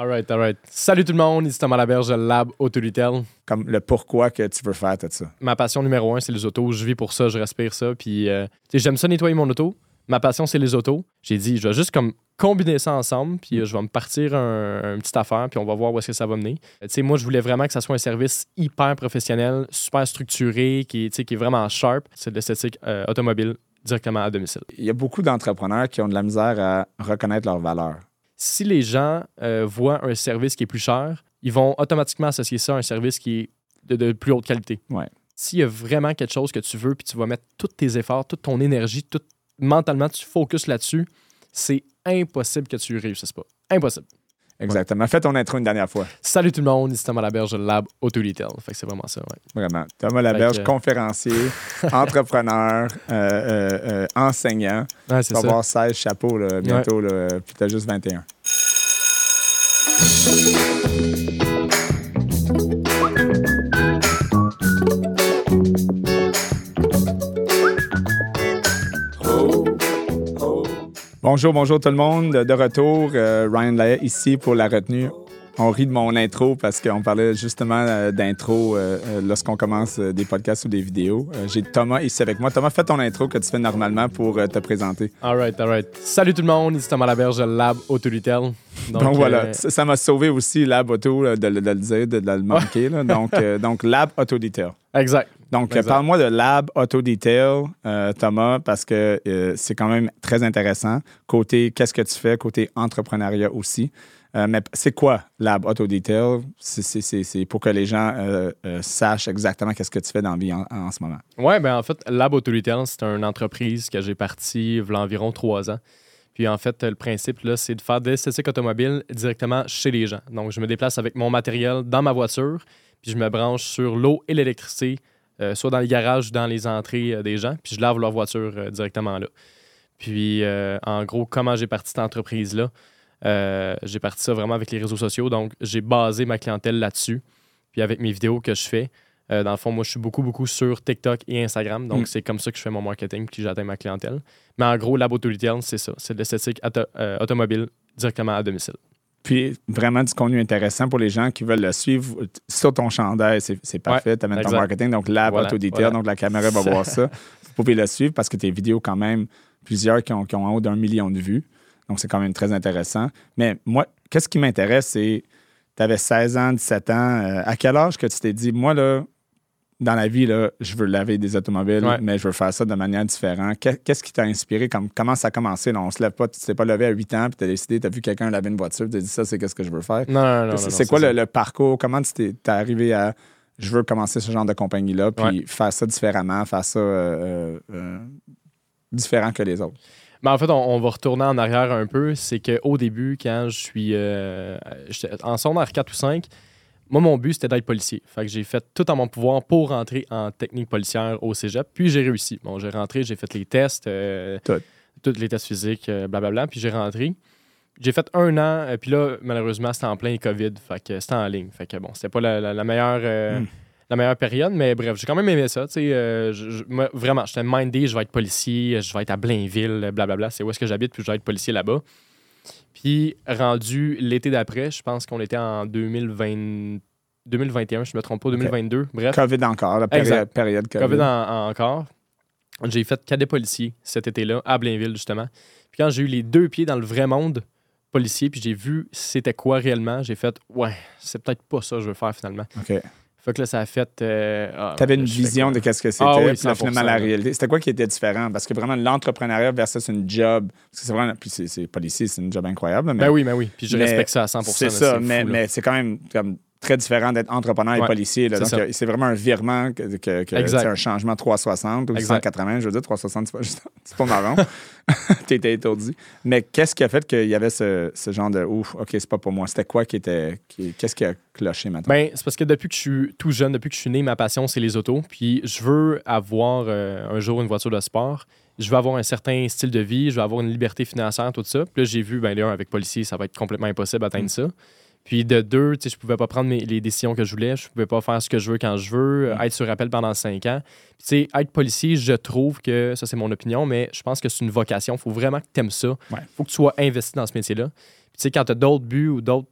Alright, alright. Salut tout le monde, ici Thomas Laberge, Lab Auto Retail. Comme le pourquoi que tu veux faire tout ça. Ma passion numéro un, c'est les autos. Je vis pour ça, je respire ça. Puis, euh, j'aime ça nettoyer mon auto. Ma passion, c'est les autos. J'ai dit, je vais juste comme combiner ça ensemble, puis euh, je vais me partir un, un petite affaire, puis on va voir où est-ce que ça va mener. Euh, Tu sais, moi, je voulais vraiment que ça soit un service hyper professionnel, super structuré, qui, est- qui est vraiment sharp. C'est de l'esthétique euh, automobile directement à domicile. Il y a beaucoup d'entrepreneurs qui ont de la misère à reconnaître leur valeur. Si les gens euh, voient un service qui est plus cher, ils vont automatiquement associer ça à un service qui est de, de plus haute qualité. Ouais. S'il y a vraiment quelque chose que tu veux, puis tu vas mettre tous tes efforts, toute ton énergie, tout, mentalement, tu focuses là-dessus, c'est impossible que tu réussisses pas. Impossible. Exactement. Fais ton intro une dernière fois. Salut tout le monde, ici Thomas Laberge, Lab Auto Retail. Fait que c'est vraiment ça, ouais. Vraiment. Thomas Laberge, que- conférencier, entrepreneur, euh, euh, euh, enseignant. Ouais, Tu vas avoir 16 chapeaux là, bientôt, là, puis tu as juste 21. Bonjour, bonjour tout le monde. De retour, euh, Ryan Laet ici pour la retenue. On rit de mon intro parce qu'on parlait justement euh, d'intro euh, lorsqu'on commence des podcasts ou des vidéos. J'ai Thomas ici avec moi. Thomas, fais ton intro que tu fais normalement pour te présenter. Alright, alright. Salut tout le monde, ici Thomas Laberge, Lab Auto Retail. Donc, voilà, euh, ça m'a sauvé aussi Lab Auto là, de, le- de le dire, de, de le manquer. là. Donc, euh, donc, Lab Auto Detail. exact. Donc, euh, parle-moi de Lab Auto Detail, euh, Thomas, parce que euh, c'est quand même très intéressant. Côté qu'est-ce que tu fais, côté entrepreneuriat aussi. Euh, mais c'est quoi Lab Auto Detail? C'est- pour que les gens sachent exactement qu'est-ce que tu fais dans la vie en, en ce moment. Ouais, ben en fait, Lab Auto Retail, c'est une entreprise que j'ai partie il y a environ trois ans. Puis en fait, le principe, là, c'est de faire de l'esthétique automobile directement chez les gens. Donc, je me déplace avec mon matériel dans ma voiture, puis je me branche sur l'eau et l'électricité, euh, soit dans les garages ou dans les entrées euh, des gens, puis je lave leur voiture euh, directement là. Puis, en gros, comment j'ai parti cette entreprise-là? J'ai parti ça vraiment avec les réseaux sociaux. Donc, j'ai basé ma clientèle là-dessus. Puis, avec mes vidéos que je fais, euh, dans le fond, moi, je suis beaucoup, beaucoup sur TikTok et Instagram. Donc, Mm. c'est comme ça que je fais mon marketing puis j'atteins ma clientèle. Mais en gros, Lab Auto Retail, c'est ça. C'est de l'esthétique auto- euh, automobile directement à domicile. Puis vraiment du contenu intéressant pour les gens qui veulent le suivre sur ton chandail. C'est parfait. tu amènes ton marketing. Donc, Lab Voilà, Detail. voilà. Donc, la caméra va voir ça. Vous pouvez le suivre parce que tes vidéos, quand même, plusieurs qui ont, qui ont en haut d'un million de vues. Donc, c'est quand même très intéressant. Mais moi, qu'est-ce qui m'intéresse, c'est tu avais 16 ans, 17 ans. euh, à quel âge que tu t'es dit, moi, là, dans la vie, là, je veux laver des automobiles, Ouais. mais je veux faire ça de manière différente. Qu'est- Qu'est-ce qui t'a inspiré? Comme, comment ça a commencé? Là? On se lève pas, tu t'es pas levé à 8 ans, puis tu as décidé, tu as vu quelqu'un laver une voiture, tu t'es dit, ça, c'est qu'est-ce que je veux faire? Non, non, non. C'est quoi le, le parcours? Comment tu t'es arrivé à je veux commencer ce genre de compagnie-là, puis faire ça différemment, faire ça euh, euh, euh, différent que les autres? Ben, en fait, on, on va retourner en arrière un peu. C'est qu'au début, quand je suis euh, en secondaire 4 ou 5, moi, mon but, c'était d'être policier. Fait que j'ai fait tout en mon pouvoir pour rentrer en technique policière au cégep. Puis j'ai réussi. Bon, j'ai rentré, j'ai fait les tests, euh, tous les tests physiques, euh, blablabla. Puis j'ai rentré. J'ai fait un an, euh, puis là, malheureusement, c'était en plein COVID. Fait que c'était en ligne. Fait que bon, c'était pas la, la- la meilleure. euh, Mm. La meilleure période, mais bref, j'ai quand même aimé ça. je- je- moi, vraiment, j'étais mindé, je vais être policier, je vais être à Blainville, blablabla. C'est où est-ce que j'habite, puis je vais être policier là-bas. Puis, rendu l'été d'après, je pense qu'on était en 2020, 2021, je me trompe pas, 2022. Bref, COVID encore, la période, COVID. COVID en- en- encore. J'ai fait cadet policier cet été-là, à Blainville, justement. Puis quand j'ai eu les deux pieds dans le vrai monde policier, puis j'ai vu c'était quoi réellement, j'ai fait, ouais, c'est peut-être pas ça que je veux faire finalement. OK. Fait que là, ça a fait. euh, ah, Tu avais une je fais vision de qu'est-ce que c'était, Ah oui, puis là, 100%, finalement, la réalité. C'était quoi qui était différent? Parce que vraiment, l'entrepreneuriat versus une job, parce que c'est vraiment, puis c'est, policier, c'est une job incroyable, mais Ben oui, ben oui. Puis je Mais respecte ça à 100 c'est ça, mais, mais c'est quand même comme très différent d'être entrepreneur et Ouais, policier. là. Donc, euh, c'est vraiment un virement, que, que- que- c'est un changement 360 ou Exact. 180. Je veux dire, 360, c'est pas, marrant. T'étais étourdi. Mais qu'est-ce qui a fait qu'il y avait ce, ce genre de ouf, OK, c'est pas pour moi? C'était quoi qui était. qu'est-ce qui a cloché maintenant? Ben, c'est parce que depuis que je suis tout jeune, depuis que je suis né, ma passion, c'est les autos. Puis je veux avoir euh, un jour une voiture de sport. Je veux avoir un certain style de vie. Je veux avoir une liberté financière, tout ça. Puis là, j'ai vu, ben, un, avec policier, ça va être complètement impossible d'atteindre Mm. ça. Puis de deux, tu sais, je pouvais pas prendre mes- les décisions que je voulais. Je pouvais pas faire ce que je veux quand je veux. Mm. Être sur appel pendant cinq ans. Puis, tu sais, être policier, je trouve que, ça c'est mon opinion, mais je pense que c'est une vocation. Il faut vraiment que tu aimes ça. Ouais. faut que tu sois investi dans ce métier-là. Puis, tu sais, quand tu as d'autres buts ou d'autres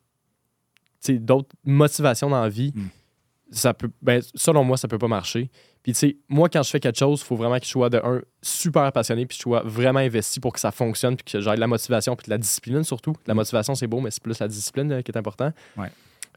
sais, d'autres motivations dans la vie, Mm. ça peut, ben, selon moi, ça peut pas marcher. Puis, tu sais, moi, quand je fais quelque chose, il faut vraiment que je sois de un super passionné, puis que je sois vraiment investi pour que ça fonctionne, puis que j'ai de la motivation, puis de la discipline surtout. La motivation, c'est beau, mais c'est plus la discipline euh, qui est important, Ouais.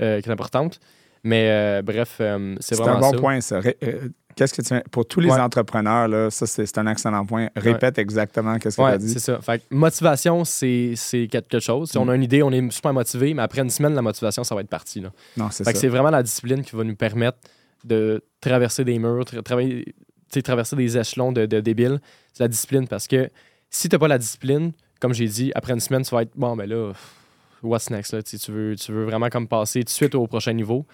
euh, qui est importante. Mais euh, bref, euh, c'est C'est vraiment un bon ça. point, ça. Ré- euh, Qu'est-ce que tu Pour tous les Ouais. entrepreneurs, là, ça, c'est c'est un excellent point. Répète exactement qu'est-ce que tu as dit. c'est ça. Fait que motivation, c'est c'est quelque chose. Si on Mm. a une idée, on est super motivé, mais après une semaine, la motivation, ça va être parti. Là. Non, c'est Fait ça. que c'est vraiment la discipline qui va nous permettre de traverser des murs, tra- travailler, tu traverser des échelons de, de débiles. C'est la discipline parce que si tu n'as pas la discipline, comme j'ai dit, après une semaine, tu vas être bon, ben là, what's next? Là? Tu, sais, tu veux, tu veux vraiment comme passer tout de suite au prochain niveau.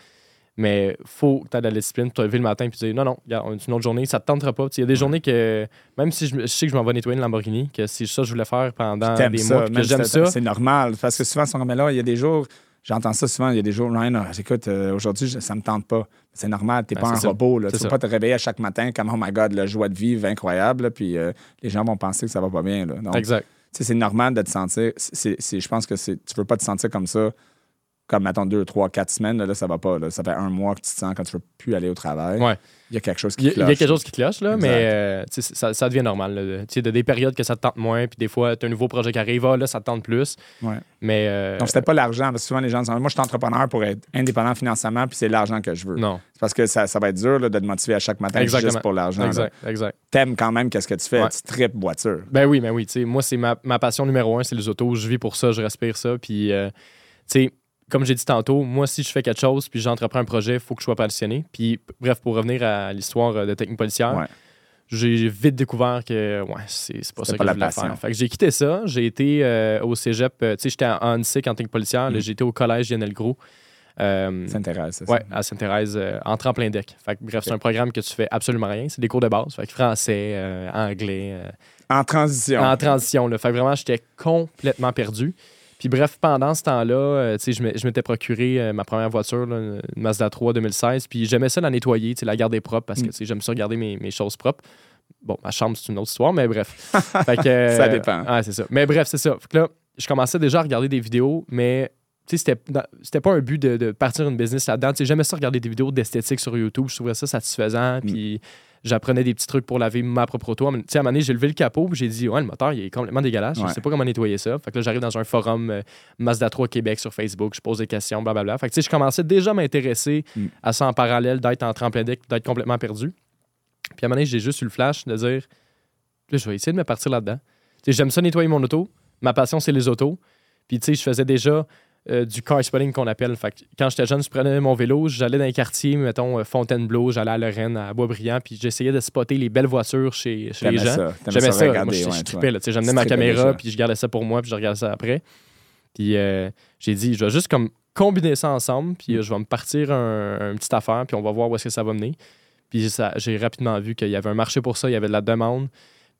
Mais faut que tu aies de la discipline, tu te lever le matin et dire non, non, regarde, on a une autre journée, ça te tentera pas. Tu Il y a des journées que, même si je, sais que je m'en vais nettoyer une Lamborghini, que c'est ça je voulais faire pendant des ça, mois, puis que j'aime si ça. C'est normal. Parce que souvent, sont comme, mais là, il y a des jours, j'entends ça souvent, il y a des jours, Ryan, ah, écoute, euh, aujourd'hui, ça me tente pas. C'est normal, t'es Ben, pas un ça. robot. Là. Tu peux ça. pas te réveiller à chaque matin comme, oh my God, le joie de vivre incroyable. là, puis euh, les gens vont penser que ça va pas bien. Là. Donc, Exact. c'est normal de te sentir. c'est- c'est- je pense que c'est, tu veux pas te sentir comme ça, comme, mettons, deux, trois, quatre semaines. Là, ça va pas. Là. Ça fait un mois que tu te sens quand tu veux plus aller au travail. Ouais. Il y a quelque chose qui Il y, a- il y a cloche. quelque chose qui cloche, là, Exact. mais euh, ça, ça devient normal. là. Tu sais, de des périodes que ça te tente moins, puis des fois, tu as un nouveau projet qui arrive, ah, là, ça te tente plus. Ouais. Mais euh, Donc, c'était pas l'argent. Parce que souvent, les gens disent Moi, je suis entrepreneur pour être indépendant financièrement, puis c'est l'argent que je veux. non. C'est parce que ça, ça va être dur là, de te motiver à chaque matin Exactement. juste pour l'argent. là. Exact, exact. T'aimes quand même qu'est-ce que tu fais. Ouais. Tu tripes voiture. Ben oui, ben oui. tu sais, moi, c'est ma, ma passion numéro un, c'est les autos. Je vis pour ça, je respire ça. Puis, euh, tu sais, comme j'ai dit tantôt, moi, si je fais quelque chose puis j'entreprends un projet, il faut que je sois passionné. Puis, bref, pour revenir à l'histoire euh, de technique policière, Ouais. j'ai vite découvert que ouais, c'est pas ça pas que la je voulais passion. faire. Fait que j'ai quitté ça. J'ai été euh, au cégep. euh, tu sais, j'étais en ANSIC en technique policière. Mm. j'ai été au collège Lionel Gros. Euh, Ça t'intéresse, c'est Ouais, ça? à Sainte-Thérèse, en tremplin deck. Fait que, bref, c'est un programme que tu fais absolument rien. C'est des cours de base. Fait que français, anglais, En transition. en transition. Là. Fait que vraiment, j'étais complètement perdu. Puis bref, pendant ce temps-là, euh, je m'étais procuré euh, ma première voiture, là, une Mazda 3 2016. Puis j'aimais ça la nettoyer, la garder propre parce que Mm. j'aime ça garder mes, mes choses propres. Bon, ma chambre, c'est une autre histoire, mais bref. Fait que, euh, Ça dépend. Ouais, c'est ça. Mais bref, c'est ça. Fait que là, je commençais déjà à regarder des vidéos, mais c'était pas un but de, de partir une business là-dedans. J'aimais ça regarder des vidéos d'esthétique sur YouTube. Je trouvais ça satisfaisant. Puis j'apprenais des petits trucs pour laver ma propre auto. Tu sais, à un moment donné, j'ai levé le capot j'ai dit, ouais, le moteur, il est complètement dégueulasse. Je Ouais. sais pas comment nettoyer ça. Fait que là, j'arrive dans un forum euh, Mazda 3 Québec sur Facebook. Je pose des questions, blablabla. Fait que tu sais, je commençais déjà à m'intéresser Mm. à ça en parallèle, d'être en tremplin d'être complètement perdu. Puis à un moment donné, j'ai juste eu le flash de dire, Là, je vais essayer de me partir là-dedans. Tu sais, J'aime ça nettoyer mon auto. Ma passion, c'est les autos. Puis, tu sais, je faisais déjà euh, du car spotting qu'on appelle. Fait que quand j'étais jeune, je prenais mon vélo, j'allais dans les quartiers, mettons euh, Fontainebleau, j'allais à Lorraine, à Boisbriand, puis j'essayais de spotter les belles voitures chez, chez les gens. J'aimais ça. regarder, Moi, je, ouais, je tu trippais, là. Tu sais, J'amenais ma caméra, puis je gardais ça pour moi, puis je regardais ça après. Puis euh, j'ai dit, je vais juste comme combiner ça ensemble, puis euh, je vais me partir un, un petite affaire, puis on va voir où est-ce que ça va mener. Puis ça- j'ai rapidement vu qu'il y avait un marché pour ça, il y avait de la demande,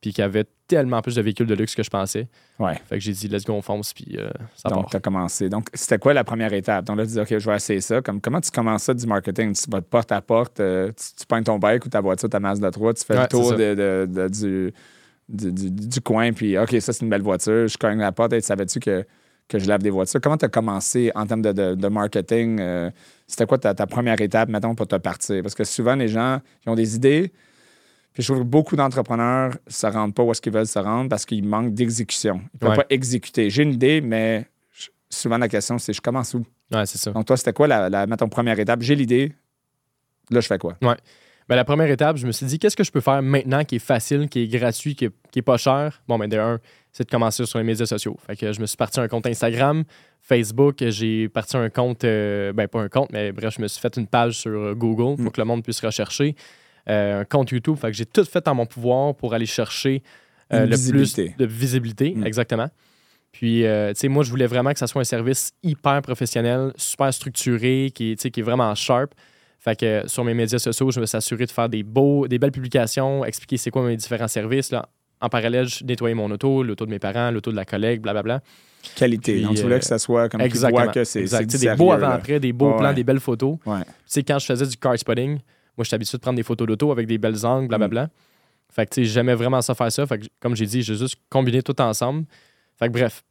puis qu'il y avait tellement plus de véhicules de luxe que je pensais. Ouais. Fait que j'ai dit, let's go, on fonce, puis euh, ça Donc, tu as commencé. Donc, c'était quoi la première étape? Donc là, tu dis, OK, je vais essayer ça. Comme, comment tu commences ça du marketing? Tu vas de porte à porte, euh, tu, tu pognes ton bike ou ta voiture, ta Mazda 3, tu fais Ouais, le tour de, de- de- du, du, du- du coin, puis OK, ça, c'est une belle voiture. Je cogne la porte. Et savais-tu que, que je lave des voitures? Comment tu as commencé en termes de, de- de marketing? euh, c'était quoi ta, ta première étape, mettons, pour te partir? Parce que souvent, les gens, ils ont des idées, puis je trouve que beaucoup d'entrepreneurs ne se rendent pas où est-ce qu'ils veulent se rendre parce qu'ils manquent d'exécution. Ils ne peuvent Ouais. pas exécuter. J'ai une idée, mais je- souvent la question, c'est je commence où? Ouais, c'est ça. Donc, toi, c'était quoi la, la mettons, première étape? J'ai l'idée. Là, je fais quoi? Ben, la première étape, je me suis dit, qu'est-ce que je peux faire maintenant qui est facile, qui est gratuit, qui est, qui est pas cher? Bon, ben, de un, c'est de commencer sur les médias sociaux. Fait que je me suis parti un compte Instagram, Facebook, j'ai parti un compte, euh, ben, pas un compte, mais bref, je me suis fait une page sur euh, Google pour Mm. que le monde puisse rechercher. Euh, un compte YouTube. Fait que j'ai tout fait en mon pouvoir pour aller chercher euh, le visibilité. plus de visibilité. Mm. Exactement. Puis, euh, tu sais, moi, je voulais vraiment que ça soit un service hyper professionnel, super structuré, qui, qui est vraiment sharp. Fait que sur mes médias sociaux, je me suis assuré de faire des, beaux, des belles publications, expliquer c'est quoi mes différents services. Là. En parallèle, je nettoyais mon auto, l'auto de mes parents, l'auto de la collègue, blablabla. Qualité. Puis, Donc, tu voulais euh, que ça soit comme tu Exactement. vois que c'est des beaux avant-après, des beaux Ouais, plans, des belles photos. Ouais. Tu sais, quand je faisais du car spotting, moi, j'étais habitué de prendre des photos d'auto avec des belles angles, blablabla. Fait que, tu sais, j'aimais vraiment ça faire ça. Fait que, comme j'ai dit, j'ai juste combiné tout ensemble. Fait que, bref,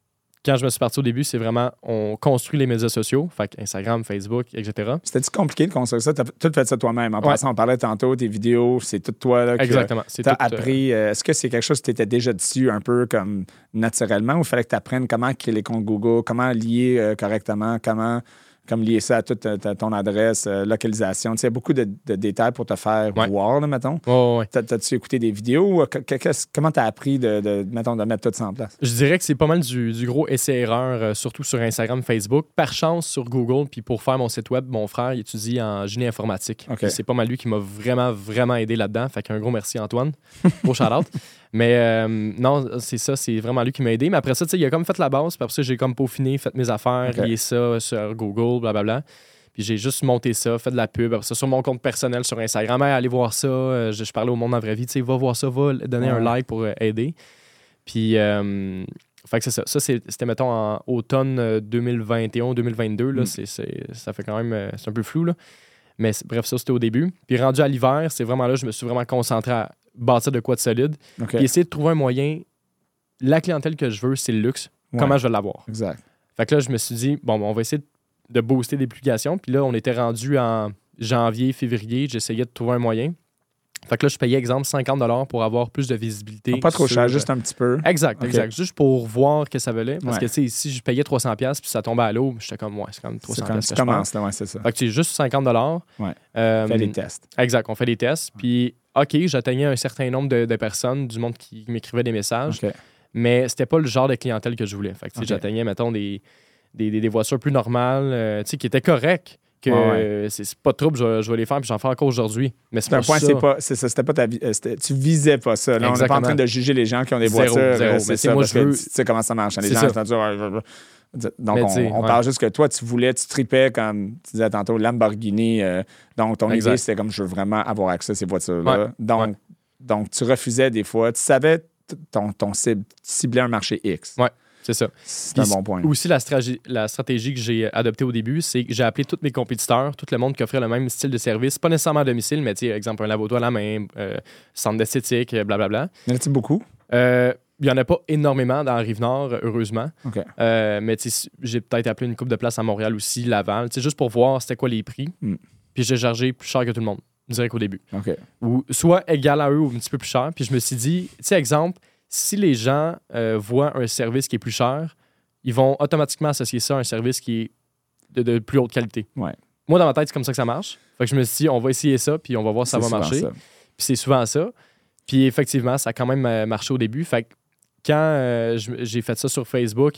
quand je me suis parti au début, c'est vraiment on construit les médias sociaux, fait que Instagram, Facebook, etc. C'était-tu compliqué de construire ça? Tu as tout fait ça toi-même. En Ouais. passant, on parlait tantôt, tes vidéos, c'est tout toi là, que Exactement. C'est tu as tout, euh, appris. euh, Est-ce que c'est quelque chose que tu étais déjà dessus un peu comme naturellement ou fallait que tu apprennes comment créer les comptes Google, comment lier euh, correctement, comment comme lier ça à toute ta- ta- ton adresse, euh, localisation. Tu sais, il y a beaucoup de, de détails pour te faire Ouais. voir, là, mettons. ouais, ouais, ouais. T'as- T'as-tu écouté des vidéos? qu'est-ce- comment t'as appris de, de, mettons, de mettre tout ça en place? Je dirais que c'est pas mal du, du gros essai-erreur, euh, surtout sur Instagram, Facebook. Par chance, sur Google, puis pour faire mon site web, mon frère il étudie en génie informatique. OK. Puis C'est pas mal lui qui m'a vraiment, vraiment aidé là-dedans. Fait qu'un gros merci, Antoine. Gros shout-out. Mais euh, non, c'est ça, c'est vraiment lui qui m'a aidé. Mais après ça, tu sais, il a comme fait la base. Puis après ça, j'ai comme peaufiné, fait mes affaires, lié ça sur Google, blablabla. Puis j'ai juste monté ça, fait de la pub. Après ça, sur mon compte personnel sur Instagram, allez voir ça. Euh, Je, je parlais au monde en vraie vie, tu sais, va voir ça, va donner un like pour euh, aider. Puis, euh, fait que c'est ça. Ça, c'était, mettons, en automne euh, 2021-2022. Là, Mm. c'est, ça fait quand même. C'est un peu flou, là. Mais bref, ça, c'était au début. Puis rendu à l'hiver, c'est vraiment là, je me suis vraiment concentré à bâtir de quoi de solide. OK. Puis essayer de trouver un moyen. La clientèle que je veux, c'est le luxe. Ouais. Comment je vais l'avoir? Exact. Fait que là, je me suis dit, bon, on va essayer de booster des publications. Puis là, on était rendu en janvier, février. J'essayais de trouver un moyen. Fait que là, je payais, exemple, 50 pour avoir plus de visibilité. Pas trop sur- cher, juste un petit peu. Exact, exact. Juste pour voir que ça valait. Parce Ouais. que, tu sais, si je payais 300$ puis ça tombait à l'eau, j'étais comme, ouais, c'est quand même C'est 300$ comme que tu commences, là, ouais, c'est ça. Fait que c'est juste 50 Ouais. Euh, Fais des tests. Exact, on fait des tests. Puis, OK, j'atteignais un certain nombre de, de personnes, du monde qui m'écrivait des messages, OK. mais c'était pas le genre de clientèle que je voulais. Fait que, j'atteignais, mettons, des, des, des- des voitures plus normales, euh, tu sais, qui étaient correctes. Que Ouais, ouais. euh, c'est pas de trouble, je, vais- je vais les faire, puis j'en fais encore aujourd'hui. Mais c'est un pas point, ça. c'est pas, c'est ça, c'était pas ta vie, euh, tu visais pas ça. Là, on n'est pas en train de juger les gens qui ont des Zéro, voitures. zéro. euh, C'est ça, moi, parce je que tu sais comment ça marche. hein. Les gens ça. Donc, on, ouais. parle juste que toi, tu voulais, tu tripais comme tu disais tantôt, Lamborghini. euh, donc, ton Exact. idée, c'était comme je veux vraiment avoir accès à ces voitures-là. Ouais. Donc, Ouais. donc, tu refusais des fois. Tu savais ton, ton cible, tu ciblais un marché X. Ouais. C'est ça. C'est un bon point. Aussi, la, stragi- la stratégie que j'ai adoptée au début, c'est que j'ai appelé tous mes compétiteurs, tout le monde qui offrait le même style de service, pas nécessairement à domicile, mais tu sais, exemple, un labo à la main, euh, centre d'esthétique, euh, blablabla. Y en a-t-il beaucoup? Euh, Il n'y en a pas énormément dans la Rive-Nord, heureusement. Euh, mais j'ai peut-être appelé une coupe de place à Montréal aussi, Laval, juste pour voir c'était quoi les prix. Mm. Puis j'ai chargé plus cher que tout le monde, direct au début. Ou soit égal à eux ou un petit peu plus cher. Puis je me suis dit, tu sais, exemple, si les gens euh, voient un service qui est plus cher, ils vont automatiquement associer ça à un service qui est de, de plus haute qualité. Ouais. Moi, dans ma tête, c'est comme ça que ça marche. Fait que je me suis dit, on va essayer ça, puis on va voir si ça va marcher. ça. Puis c'est souvent ça. Puis effectivement, ça a quand même euh, marché au début. Fait que quand euh, j'ai fait ça sur Facebook,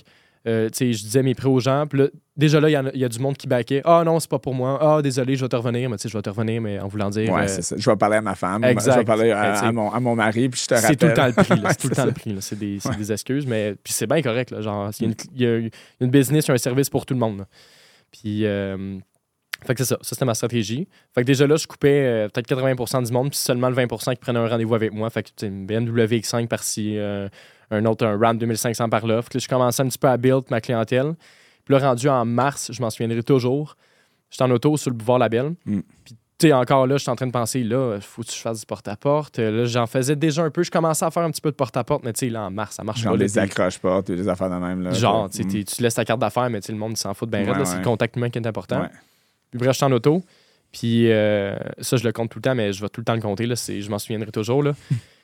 euh, je disais mes prix aux gens. Puis là, déjà là, il y a- il y, a du monde qui baquait. Ah non, c'est pas pour moi. Ah, désolé, je vais te revenir. Mais tu sais, je vais te revenir, mais en voulant dire. Ouais, euh, c'est ça. Je vais parler à ma femme. Exact. Je vais parler à, Ben, à mon, à mon mari, puis je te rappelle. c'est tout le temps le prix. C'est tout le temps ça. le prix. C'est des, Ouais. des excuses, mais puis c'est bien correct. Là. Genre, il y, a une, il y a une- business, il y a un service pour tout le monde. là. Puis, euh, fait que c'est ça. Ça, c'était ma stratégie. Fait que déjà là, je coupais peut-être 80% du monde, puis seulement le 20% qui prenaient un rendez-vous avec moi. Fait que, une BMW X5 par-ci, un autre, un Ram 2500 par-là. Fait que là, je commençais un petit peu à build ma clientèle. Puis là, rendu en mars, je m'en souviendrai toujours. J'étais en auto sur le boulevard Labelle. Mm. Puis, tu sais, encore là, je suis en train de penser, là, faut que je fasse du porte-à-porte. Euh, Là, j'en faisais déjà un peu. Je commençais à faire un petit peu de porte-à-porte, mais tu sais, là, en mars, ça marche Genre pas. accroches pas, des affaires de même. Là, Genre, tu Mm. tu laisses ta carte d'affaires, mais tu sais, le monde s'en fout de bien Ouais, C'est le contact humain qui est important. Ouais. Puis bref, je suis en auto. Puis euh, ça, je le compte tout le temps, mais je vais tout le temps le compter. Là, je m'en souviendrai toujours. Là.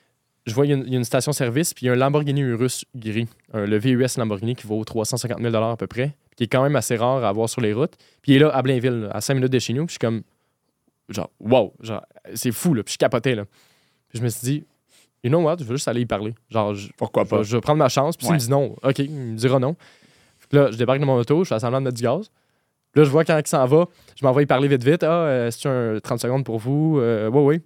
je vois, il y, a une- station-service, puis il y a un Lamborghini Urus gris, un- le VUS Lamborghini qui vaut 350 000 à peu près, puis qui est quand même assez rare à avoir sur les routes. Puis il est là, à Blainville, à 5 minutes de chez nous. Puis je suis comme, genre, wow, genre, c'est fou, là. Puis je capotais, là. Puis je me suis dit, you know what, je veux juste aller y parler. Genre, je, Pourquoi je pas? vais, je vais prendre ma chance. Puis s'il Ouais. me dit non, OK, il me dira non. Que là, je débarque de mon auto, je fais semblant de mettre du gaz. Puis là, je vois quand il s'en va, je m'envoie y parler vite, vite. Ah, euh, c'est un 30 secondes pour vous? Euh, oui, oui.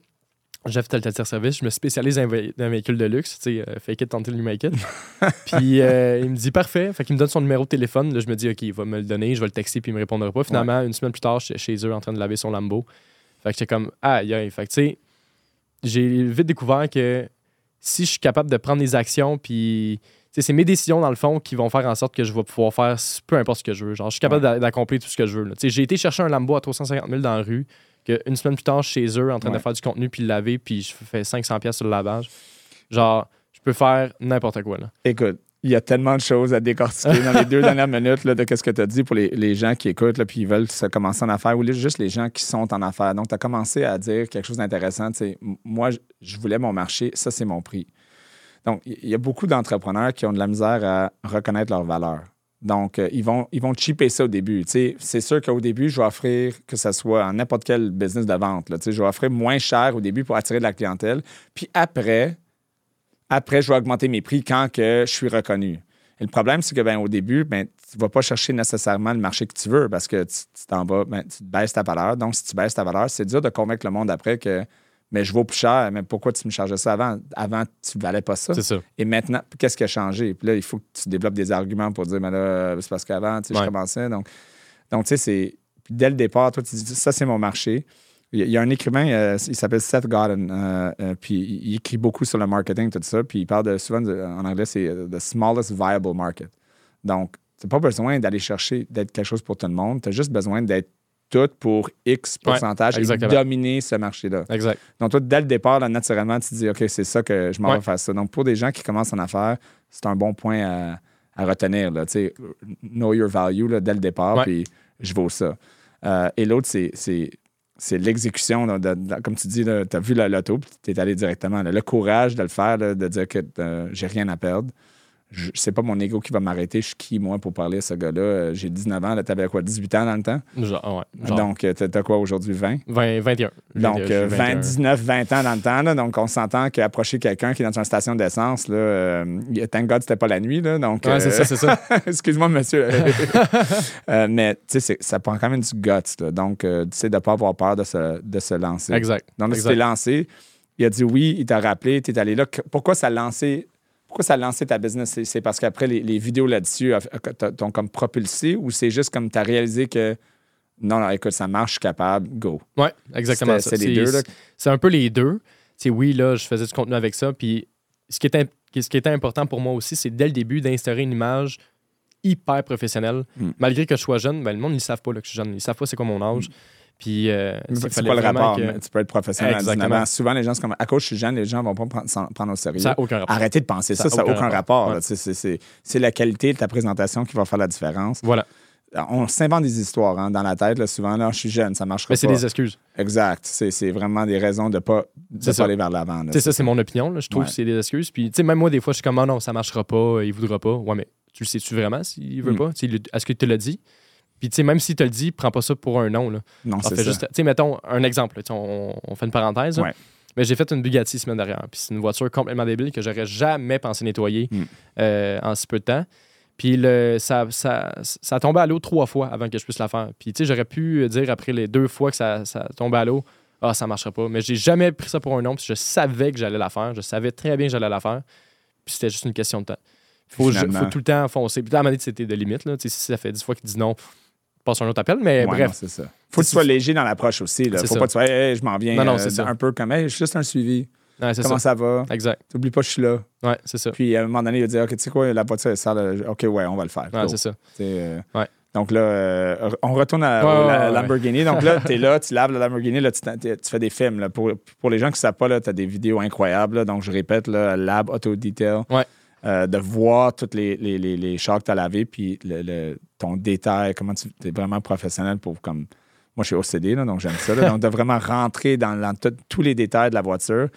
J'ai fait tel service. Je me spécialise dans un, véhicule de luxe. Tu sais, euh, fake it, until you make it. puis euh, il me dit parfait. Fait qu'il me donne son numéro de téléphone. Là, je me dis, OK, il va me le donner. Je vais le texter, puis il me répondra pas. Finalement, une semaine plus tard, j'étais chez eux en train de laver son Lambo. Fait que j'étais comme, aïe, aïe. Fait que, tu sais, j'ai vite découvert que si je suis capable de prendre des actions, puis c'est mes décisions dans le fond qui vont faire en sorte que je vais pouvoir faire peu importe ce que je veux. Genre, je suis capable d'a- d'accomplir tout ce que je veux. là. Tu sais, J'ai été chercher un Lambo à 350 000 dans la rue, que une semaine plus tard, chez eux en train de faire du contenu, puis le laver, puis je fais 500 pièces sur le lavage. Genre, je peux faire n'importe quoi. Là. Écoute, il y a tellement de choses à décortiquer dans les deux dernières minutes là, de ce que tu as dit pour les, les gens qui écoutent là, puis ils veulent se commencer en affaires ou juste les gens qui sont en affaires. Donc, tu as commencé à dire quelque chose d'intéressant. Moi, je- je voulais mon marché, ça, c'est mon prix. Donc, il y a beaucoup d'entrepreneurs qui ont de la misère à reconnaître leur valeur. Donc, euh, ils, vont, ils cheaper ça au début. C'est sûr qu'au début, je vais offrir, que ce soit en n'importe quel business de vente, je vais offrir moins cher au début pour attirer de la clientèle. Puis après, après, je vais augmenter mes prix quand je suis reconnu. Et le problème, c'est que ben, au début, ben, tu ne vas pas chercher nécessairement le marché que tu veux parce que tu t'en vas, ben, tu baisses ta valeur. Donc, si tu baisses ta valeur, c'est dur de convaincre le monde après que mais je vaux plus cher, mais pourquoi tu me chargeais ça avant? Avant, tu ne valais pas ça. Et maintenant, qu'est-ce qui a changé? Puis là, il faut que tu développes des arguments pour dire, mais là, c'est parce qu'avant, tu sais, Ouais. je commençais. Donc, donc tu sais, c'est. puis Dès le départ, toi, tu dis, ça, c'est mon marché. Il y a- un écrivain, euh, il s'appelle Seth Godin, euh, euh, puis il écrit beaucoup sur le marketing, tout ça, puis il parle de, souvent, de- en anglais, c'est the smallest viable market. Donc, tu n'as pas besoin d'aller chercher d'être quelque chose pour tout le monde, tu as juste besoin d'être tout pour X pourcentage et dominer ce marché-là. Exact. Donc, toi, dès le départ, là, naturellement, tu te dis, OK, c'est ça que je m'en Ouais. vais faire ça. Donc, pour des gens qui commencent en affaires, c'est un bon point à, à retenir. Là, Tu sais, know your value là, dès le départ, puis je vaux ça. Euh, et l'autre, c'est, c'est, c'est l'exécution. comme tu dis, tu as vu la loto, puis tu es allé directement. là. le courage de le faire, là, de dire que euh, j'ai rien à perdre. Je- C'est pas mon ego qui va m'arrêter. Je suis qui, moi, pour parler à ce gars-là? Euh, J'ai 19 ans. Tu avais quoi, 18 ans dans le temps? Genre, ouais. Genre Donc, tu as quoi aujourd'hui, 20? 20, 21. Donc, J'ai- euh, j'ai 20, 21. 19, 20 ans dans le temps. là. donc, on s'entend qu'approcher quelqu'un qui est dans une station d'essence, là, euh, thank God, c'était pas la nuit. Là, donc, Ouais, c'est euh, ça, c'est ça. excuse-moi, monsieur. Euh, mais, tu sais, ça prend quand même du guts. là. donc, euh, tu sais, de ne pas avoir peur de se, de se lancer. Exact. Donc, là, tu t'es lancé. Il a dit oui, il t'a rappelé, tu es allé là. Pourquoi ça a lancé? Pourquoi ça a lancé ta business? C'est- parce qu'après, les, les vidéos là-dessus euh, t'ont- t'ont comme propulsé ou c'est juste comme tu as réalisé que non, non, écoute, ça marche, je suis capable, go. Ouais, exactement c'est les deux. C'est un peu les deux. Tu sais, oui, là, je faisais du contenu avec ça. Puis ce qui était, ce qui était important pour moi aussi, c'est dès le début d'instaurer une image hyper professionnelle. Mm. Malgré que je sois jeune, ben, le monde, ils ne savent pas là, que je suis jeune. Ils savent pas c'est quoi mon âge. Puis, euh, C'est quoi le rapport? que- mais Tu peux être professionnel à 19 Exactement. Souvent, les gens, c'est comme à cause je suis jeune, les gens vont pas prendre, prendre au sérieux. Ça n'a aucun rapport. Arrêtez de penser ça, Ça n'a aucun aucun rapport. rapport. là. Tu sais, c'est- C'est c'est la qualité de ta présentation qui va faire la différence. Voilà. On s'invente des histoires hein, dans la tête, là, souvent. Là, je suis jeune, ça ne marchera Mais c'est pas. des excuses. Exact. C'est c'est vraiment des raisons de ne pas, de C'est pas aller vers l'avant. Tu sais, ça, c'est mon opinion. là. Je trouve Ouais. que c'est des excuses. Puis, tu sais, même moi, des fois, je suis comme, Ah non, ça marchera pas, il voudra pas. Ouais, mais tu le sais-tu vraiment s'il veut Mm. pas? Tu Est-ce qu'il te l'a dit? Puis, tu sais, même s'il te le dit, prends pas ça pour un non. Là. Non, c'est ça. tu sais, mettons un exemple. là, On, on fait une parenthèse. là. Ouais. Mais j'ai fait une Bugatti semaine dernière. Puis c'est une voiture complètement débile que j'aurais jamais pensé nettoyer Mm. euh, en si peu de temps. Puis le, ça, ça, ça a tombé à l'eau trois fois avant que je puisse la faire. Puis tu sais, j'aurais pu dire après les deux fois que ça, ça tombait à l'eau, ah, ça marchera pas. Mais j'ai jamais pris ça pour un nom. Puis je savais que j'allais la faire. Je savais très bien que j'allais la faire. Puis c'était juste une question de temps. Il faut, faut tout le temps foncer. Puis à un moment donné, c'était de limite. Là. Si ça fait dix fois qu'il dit non, passe un autre appel. Mais Ouais, bref, c'est ça. Faut que tu sois léger dans l'approche aussi. Là. Faut ça. pas que tu sois, Hey, je m'en viens. Non, non, euh, c'est. Un peu comme, hey, juste un suivi. Ouais, Comment ça. ça, va? Exact. T'oublies pas, je suis là. Ouais, c'est ça. Puis à un moment donné, il va dire, OK, tu sais quoi, la voiture est sale. OK, ouais, on va le faire. Ouais, c'est ça. Euh, Ouais. Donc là, euh, on retourne à, Ouais, la- Lamborghini. Donc là, tu es là, tu laves la Lamborghini, là, tu fais des films. là. Pour, pour les gens qui ne savent pas, tu as des vidéos incroyables. là. Donc je répète, là, Lab Auto Detail. Ouais. Euh, de voir tous les, les, les, les chars que tu as lavés, puis le, le- ton détail, comment tu es vraiment professionnel pour comme. Moi, je suis OCD, là, donc j'aime ça. là. donc, de vraiment rentrer dans, dans tout- tous les détails de la voiture.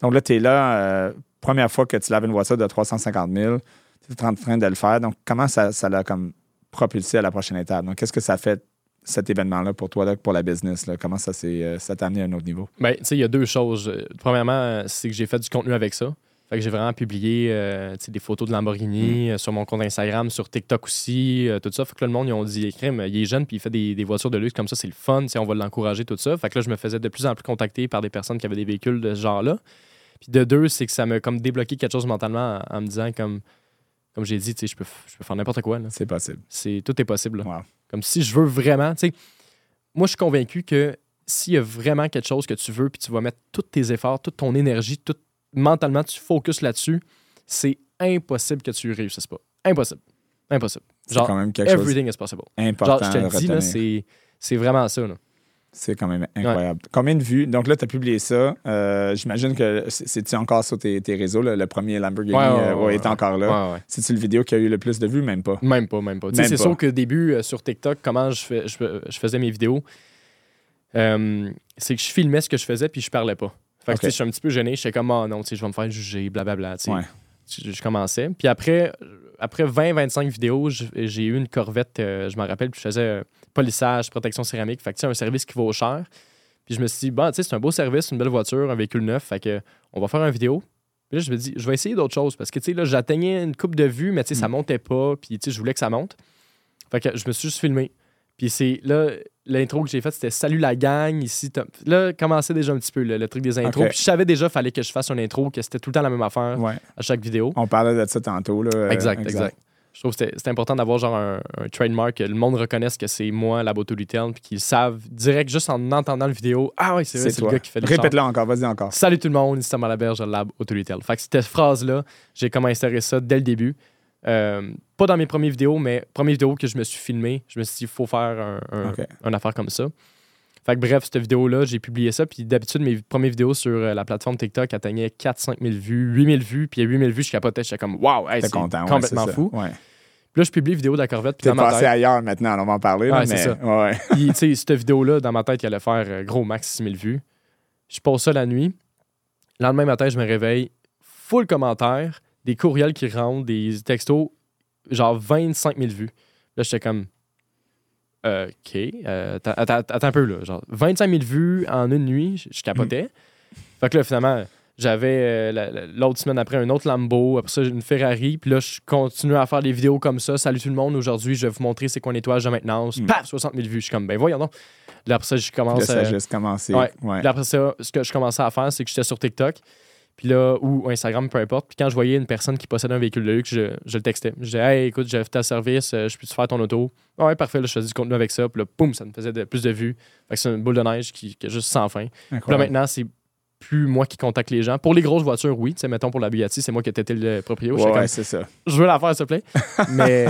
Donc là, tu es là, euh, première fois que tu laves une voiture de 350 000, tu es en train de le faire. Donc, comment ça ça l'a comme propulsé à la prochaine étape? Donc, qu'est-ce que ça fait, cet événement-là, pour toi, là, pour la business? là? Comment ça s'est euh, t'a amené à un autre niveau? Ben, tu sais, il y a deux choses. Premièrement, c'est que j'ai fait du contenu avec ça. Fait que j'ai vraiment publié euh, des photos de Lamborghini euh, sur mon compte Instagram, sur TikTok aussi, euh, tout ça. Fait que là, le monde, ils ont dit, crème, il est jeune, puis il fait des, des voitures de luxe comme ça, c'est le fun, on va l'encourager, tout ça. Fait que là, je me faisais de plus en plus contacter par des personnes qui avaient des véhicules de ce genre-là. Puis de deux, c'est que ça m'a comme débloqué quelque chose mentalement en, en me disant, comme, comme j'ai dit, je peux, je peux faire n'importe quoi. C'est possible. C'est, tout est possible. Wow. Comme si je veux vraiment, tu sais, moi, je suis convaincu que s'il y a vraiment quelque chose que tu veux, puis tu vas mettre tous tes efforts, toute ton énergie, tout mentalement, tu focuses là-dessus, c'est impossible que tu réussisses pas. Impossible. Impossible. Genre, quand même quelque chose everything is possible. d'important Genre, je te le dis, là, c'est, c'est vraiment ça. Là. C'est quand même incroyable. Combien de vues? Donc là, tu as publié ça. Euh, J'imagine que c'est-tu encore sur tes, tes réseaux, là, le premier Lamborghini Ouais, ouais, euh, est encore là. C'est-tu le vidéo qui a eu le plus de vues? Même pas. Même pas, même pas. Même c'est pas. sûr qu'au début, euh, sur TikTok, comment je, fais- je, je faisais mes vidéos, euh, c'est que je filmais ce que je faisais puis je parlais pas. Fait que je suis un petit peu gêné. J'étais comme, oh non, je vais me faire juger, blablabla. Ouais. Je, commençais. Puis après, après 20-25 vidéos, j'ai eu une Corvette, euh, je me rappelle, puis je faisais euh, polissage, protection céramique. Fait que un service qui vaut cher. Puis je me suis dit, bon, tu sais, c'est un beau service, une belle voiture, un véhicule neuf. Fait que on va faire une vidéo. Puis là, je me dis, je vais essayer d'autres choses parce que, tu sais, là, j'atteignais une coupe de vues, mais tu sais, ça Mm. montait pas. Puis, tu sais, je voulais que ça monte. Fait que je me suis juste filmé. Puis c'est là, l'intro que j'ai faite, c'était Salut la gang, ici. Tom. Là, commençait déjà un petit peu le, le truc des intros. Puis je savais déjà fallait que je fasse une intro, que c'était tout le temps la même affaire Ouais. à chaque vidéo. On parlait de ça tantôt. Là. Exact, exact, Je trouve que c'était- c'est important d'avoir genre un, un trademark, que le monde reconnaisse que c'est moi, la Boto Retail, puis qu'ils savent direct, juste en entendant le vidéo, ah oui, c'est vrai, C'est c'est le gars qui fait le. Répète-le encore, vas-y encore. Salut tout le monde, ici Thomas Laberge de Lab Auto Retail. Fait que cette phrase-là, j'ai commencé à instaurer ça dès le début. Euh, pas dans mes premières vidéos, mais première vidéo que je me suis filmé, je me suis dit, il faut faire un, une affaire comme ça. Fait que bref, cette vidéo-là, j'ai publié ça. Puis d'habitude, mes premières vidéos sur euh, la plateforme TikTok atteignaient 4-5 000 vues, 8 000 vues. Puis à 8 000 vues, je capotais. J'étais comme, waouh, hey, c'est ouais, complètement fou. Ouais. Puis là, je publie une vidéo de la Corvette. T'es passé tête, ailleurs maintenant, on va en parler. Ouais, c'est mais... ça. Puis, tu sais, cette vidéo-là, dans ma tête, il allait faire euh, gros max 6 000 vues. Je pose ça la nuit. Le lendemain matin, je me réveille, full commentaire, des courriels qui rentrent, des textos, genre 25 000 vues. Là, j'étais comme, euh, OK, euh, attends, attends- attends un peu, là. Genre, 25 000 vues en une nuit, je, je capotais. Fait que là, finalement, j'avais euh, la- la- l'autre semaine après un autre Lambo, après ça, une Ferrari, puis là, je continue à faire des vidéos comme ça. Salut tout le monde, aujourd'hui, je vais vous montrer c'est quoi un nettoyage de maintenance. Paf, 60 000 vues. Je suis comme, ben voyons donc. Là, après ça, je Puis là, commence ça a juste commencé. Ouais. Ouais. Puis après ça, ce que je commençais à faire, c'est que j'étais sur TikTok, puis là, ou Instagram, peu importe. Puis quand je voyais une personne qui possédait un véhicule de luxe, je, je le textais. Je disais, hey, écoute, j'ai fait ta service, euh, je peux-tu faire ton auto? Ah ouais, parfait, là, je faisais du contenu avec ça. Puis là, boum, ça me faisait de- plus de vues. Fait que c'est une boule de neige qui, qui est juste sans fin. Puis là, Incroyable. maintenant, c'est plus moi qui contacte les gens. Pour les grosses voitures, oui. Sais, mettons pour la Bugatti, c'est moi qui étais le proprio. Ouais, ouais, c'est ça. je veux la faire, s'il te plaît. Mais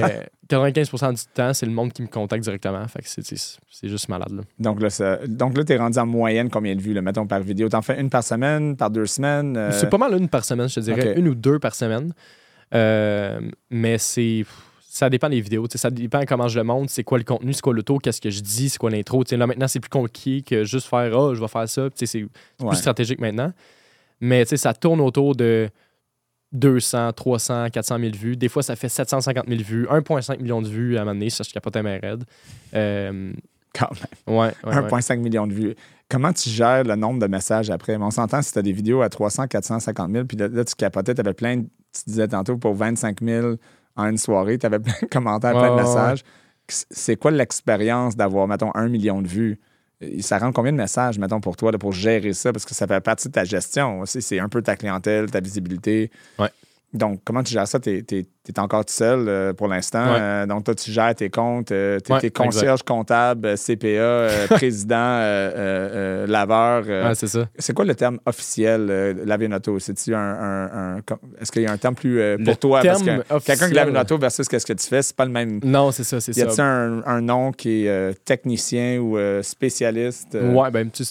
95% du temps, c'est le monde qui me contacte directement. Fait que c'est- juste malade, là. Donc là, ça... Donc là, t'es rendu en moyenne combien de vues, là, mettons, par vidéo? T'en fais une par semaine, par deux semaines? euh, C'est pas mal une par semaine, je te dirais. Une ou deux par semaine. Euh, mais c'est. Ça dépend des vidéos. Ça dépend comment je le montre, c'est quoi le contenu, c'est quoi l'auto, qu'est-ce que je dis, c'est quoi l'intro. Là, maintenant, c'est plus compliqué que juste faire Ah, je vais faire ça. C'est ouais. plus stratégique maintenant. Mais ça tourne autour de 200, 300, 400 000 vues. Des fois, ça fait 750 000 vues, 1,5 million de vues à un moment donné. Ça, je capotais ma raide. Euh, Quand même. ouais, ouais, ouais. 1,5 million de vues. Comment tu gères le nombre de messages après? Mais on s'entend si tu as des vidéos à 300, 450 000, puis là, là, tu capotais, tu avais plein, de- tu disais tantôt, pour 25 000 en une soirée, tu avais plein de commentaires, plein de messages. C'est quoi l'expérience d'avoir, mettons, un million de vues? Ça rend combien de messages, mettons, pour toi, là, pour gérer ça? Parce que ça fait partie de ta gestion aussi. C'est un peu ta clientèle, ta visibilité. Ouais. Donc, comment tu gères ça? Tu es, encore tout seul euh, pour l'instant. Ouais. Euh, donc, toi, tu gères tes comptes. tu es, Ouais, concierge comptable, euh, CPA, euh, président, euh, euh, euh, laveur. euh, Ouais, c'est ça. c'est quoi le terme officiel, euh, laver une auto? C'est-tu un. un- Est-ce qu'il y a un terme plus euh, pour Le toi? Parce terme que quelqu'un qui lave une auto versus qu'est-ce que tu fais, c'est pas le même. Non, c'est ça, c'est Y a-t-il ça. un, un nom qui est euh, technicien ou euh, spécialiste? euh? Ouais, ben, tu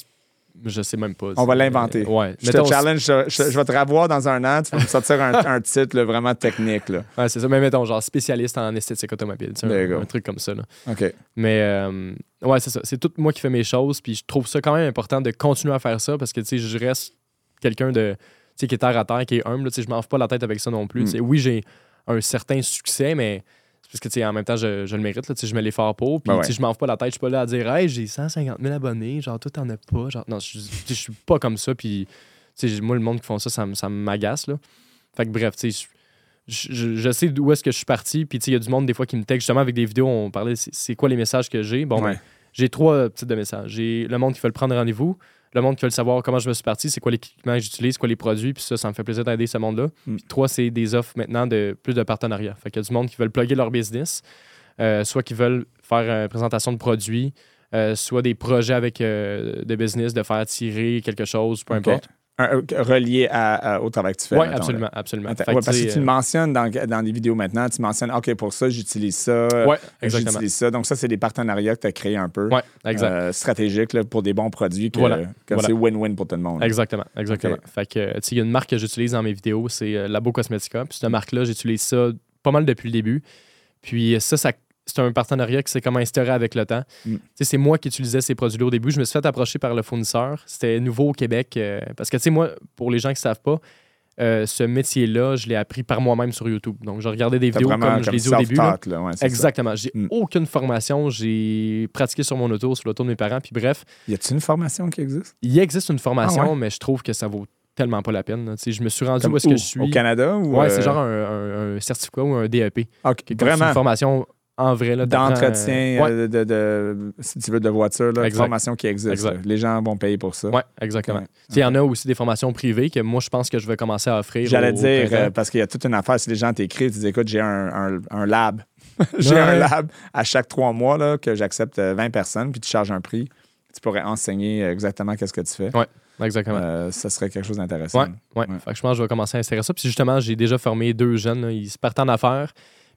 je sais même pas. On va l'inventer. Ouais. Je Mettons, te challenge, je, je- je vais te revoir dans un an, tu vas me sortir un, un titre là, vraiment technique. Là. Ouais, c'est ça. Mais mettons, genre spécialiste en esthétique automobile. tu sais, Un, truc comme ça. Là. OK. Mais euh, ouais, c'est ça. C'est tout moi qui fais mes choses. Puis je trouve ça quand même important de continuer à faire ça parce que tu sais, je reste quelqu'un de. Tu sais, qui est terre à terre, qui est humble. Tu sais, je m'en fous pas la tête avec ça non plus. Mm. Oui, j'ai un certain succès, mais parce que tu sais, en même temps, je, je le mérite. Là, Tu sais, je mets l'effort pour. Puis Ben tu sais, je m'en fous pas la tête. Je suis pas là à dire, hey, j'ai 150 000 abonnés. Genre, toi, t'en as pas. Genre, non, je, suis pas comme ça. Puis moi, le monde qui font ça, ça, me- ça m'agace. Là. Fait que bref, tu sais, je, je- je sais d'où est-ce que je suis parti. Puis, tu sais, il y a du monde, des fois, qui me texte justement avec des vidéos. On parlait, c'est quoi les messages que j'ai? Bon, ben, Ouais. j'ai trois types de messages. J'ai le monde qui veut le prendre rendez-vous, le monde qui veut le savoir comment je me suis parti, c'est quoi l'équipement que j'utilise, quoi les produits, puis ça, ça me fait plaisir d'aider ce monde-là. Mm. Puis trois, c'est des offres maintenant de plus de partenariats. Fait qu'il y a du monde qui veulent plugger leur business, euh, soit qui veulent faire une présentation de produits, euh, soit des projets avec euh, des business, de faire tirer quelque chose, peu importe. Euh, relié à- à- au travail que tu fais. Oui, absolument, là. absolument. Attends, ouais, parce que tu le euh, mentionnes dans, dans les vidéos maintenant, tu mentionnes, OK, pour ça, j'utilise ça, Ouais, exactement. j'utilise ça. Donc, ça, c'est des partenariats que tu as créés un peu, Ouais, exact. euh, stratégiques là, pour des bons produits, que, Voilà, que voilà. c'est win-win pour tout le monde. Exactement, exactement. Fait que, tu sais, il y a une marque que j'utilise dans mes vidéos, c'est euh, Labo Cosmetica. Puis cette marque-là, j'utilise ça pas mal depuis le début. Puis ça, ça c'est un partenariat qui s'est comme instauré avec le temps. Mm. C'est moi qui utilisais ces produits-là au début. Je me suis fait approcher par le fournisseur. C'était nouveau au Québec. euh, parce que, tu sais, moi, pour les gens qui ne savent pas, euh, ce métier-là, je l'ai appris par moi-même sur YouTube. Donc, je regardais des vidéos comme je l'ai dit au début. là. là, ouais. Exactement. J'ai Mm. aucune formation. J'ai pratiqué sur mon auto, sur l'auto de mes parents. Puis bref, Y a-t-il une formation qui existe? il existe une formation, Ah ouais? mais je trouve que ça vaut tellement pas la peine. Je me suis rendu Comme où est-ce que je suis. Au Canada? Ou, Ouais, euh, c'est genre un, un- un certificat ou un DEP. OK, qui est comme C'est Vraiment? une formation en vrai. D'entretien, euh, ouais, euh, de, de- si tu veux, de voiture, là, formation qui existe. Exact. Les gens vont payer pour ça. ouais, exactement. Ouais. Il y en a aussi des formations privées que moi, je pense que je vais commencer à offrir. J'allais dire, euh, parce qu'il y a toute une affaire, si les gens t'écrivent, tu dis, écoute, j'ai un, un- un lab. j'ai Ouais. un lab à chaque trois mois là, que j'accepte euh, 20 personnes, puis tu charges un prix. Tu pourrais enseigner exactement qu'est-ce que tu fais. Exactement. Euh, ça serait quelque chose d'intéressant. Ouais, ouais. Ouais. Je pense que je vais commencer à insérer ça. Puis justement, j'ai déjà formé deux jeunes. là. Ils se partent en affaires.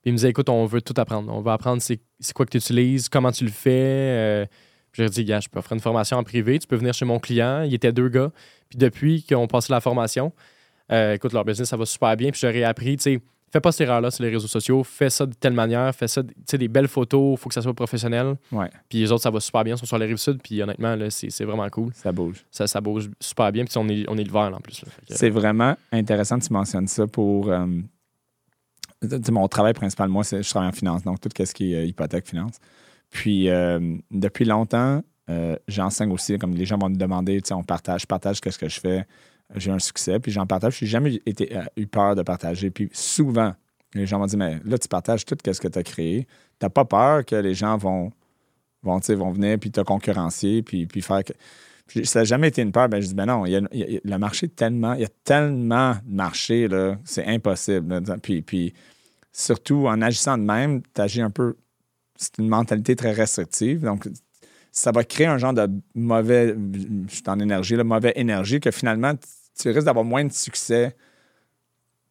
Puis ils me disaient, écoute, on veut tout apprendre. On veut apprendre c'est quoi que tu utilises, comment tu le fais. Euh, j'ai dit, gars, je peux offrir une formation en privé. Tu peux venir chez mon client. Il était deux gars. Puis depuis qu'ils ont passé la formation, euh, écoute, leur business, ça va super bien. Puis j'aurais appris, tu sais, fais pas cette erreur-là sur les réseaux sociaux. Fais ça de telle manière. Fais ça, tu sais, des belles photos. faut que ça soit professionnel. Ouais, Puis les autres, ça va super bien. Ils sont sur les rives sud. Puis honnêtement, là, c'est vraiment cool. ça bouge. Ça, ça bouge super bien. Puis on est, on est l'hiver, là, en plus. C'est vraiment intéressant que tu mentionnes ça pour. euh, mon travail principal, moi, c'est je travaille en finance, donc tout ce qui est euh, hypothèque, finance. Puis, euh, depuis longtemps, euh, j'enseigne aussi, comme les gens vont me demander, on partage, je partage qu'est-ce que je fais, j'ai un succès, puis j'en partage. J'ai jamais été, euh, eu peur de partager. Puis souvent, les gens m'ont dit, mais là, tu partages tout ce que tu as créé. Tu pas peur que les gens vont, vont, vont venir puis te concurrencer, puis, puis faire que. Ça n'a jamais été une peur. Ben, je dis, ben non, il y a, le marché tellement, il y a tellement de marché, là, c'est impossible. Puis, puis surtout, en agissant de même, tu agis un peu. C'est une mentalité très restrictive. Donc, ça va créer un genre de mauvais, je suis en énergie, là, mauvais énergie que finalement, tu risques d'avoir moins de succès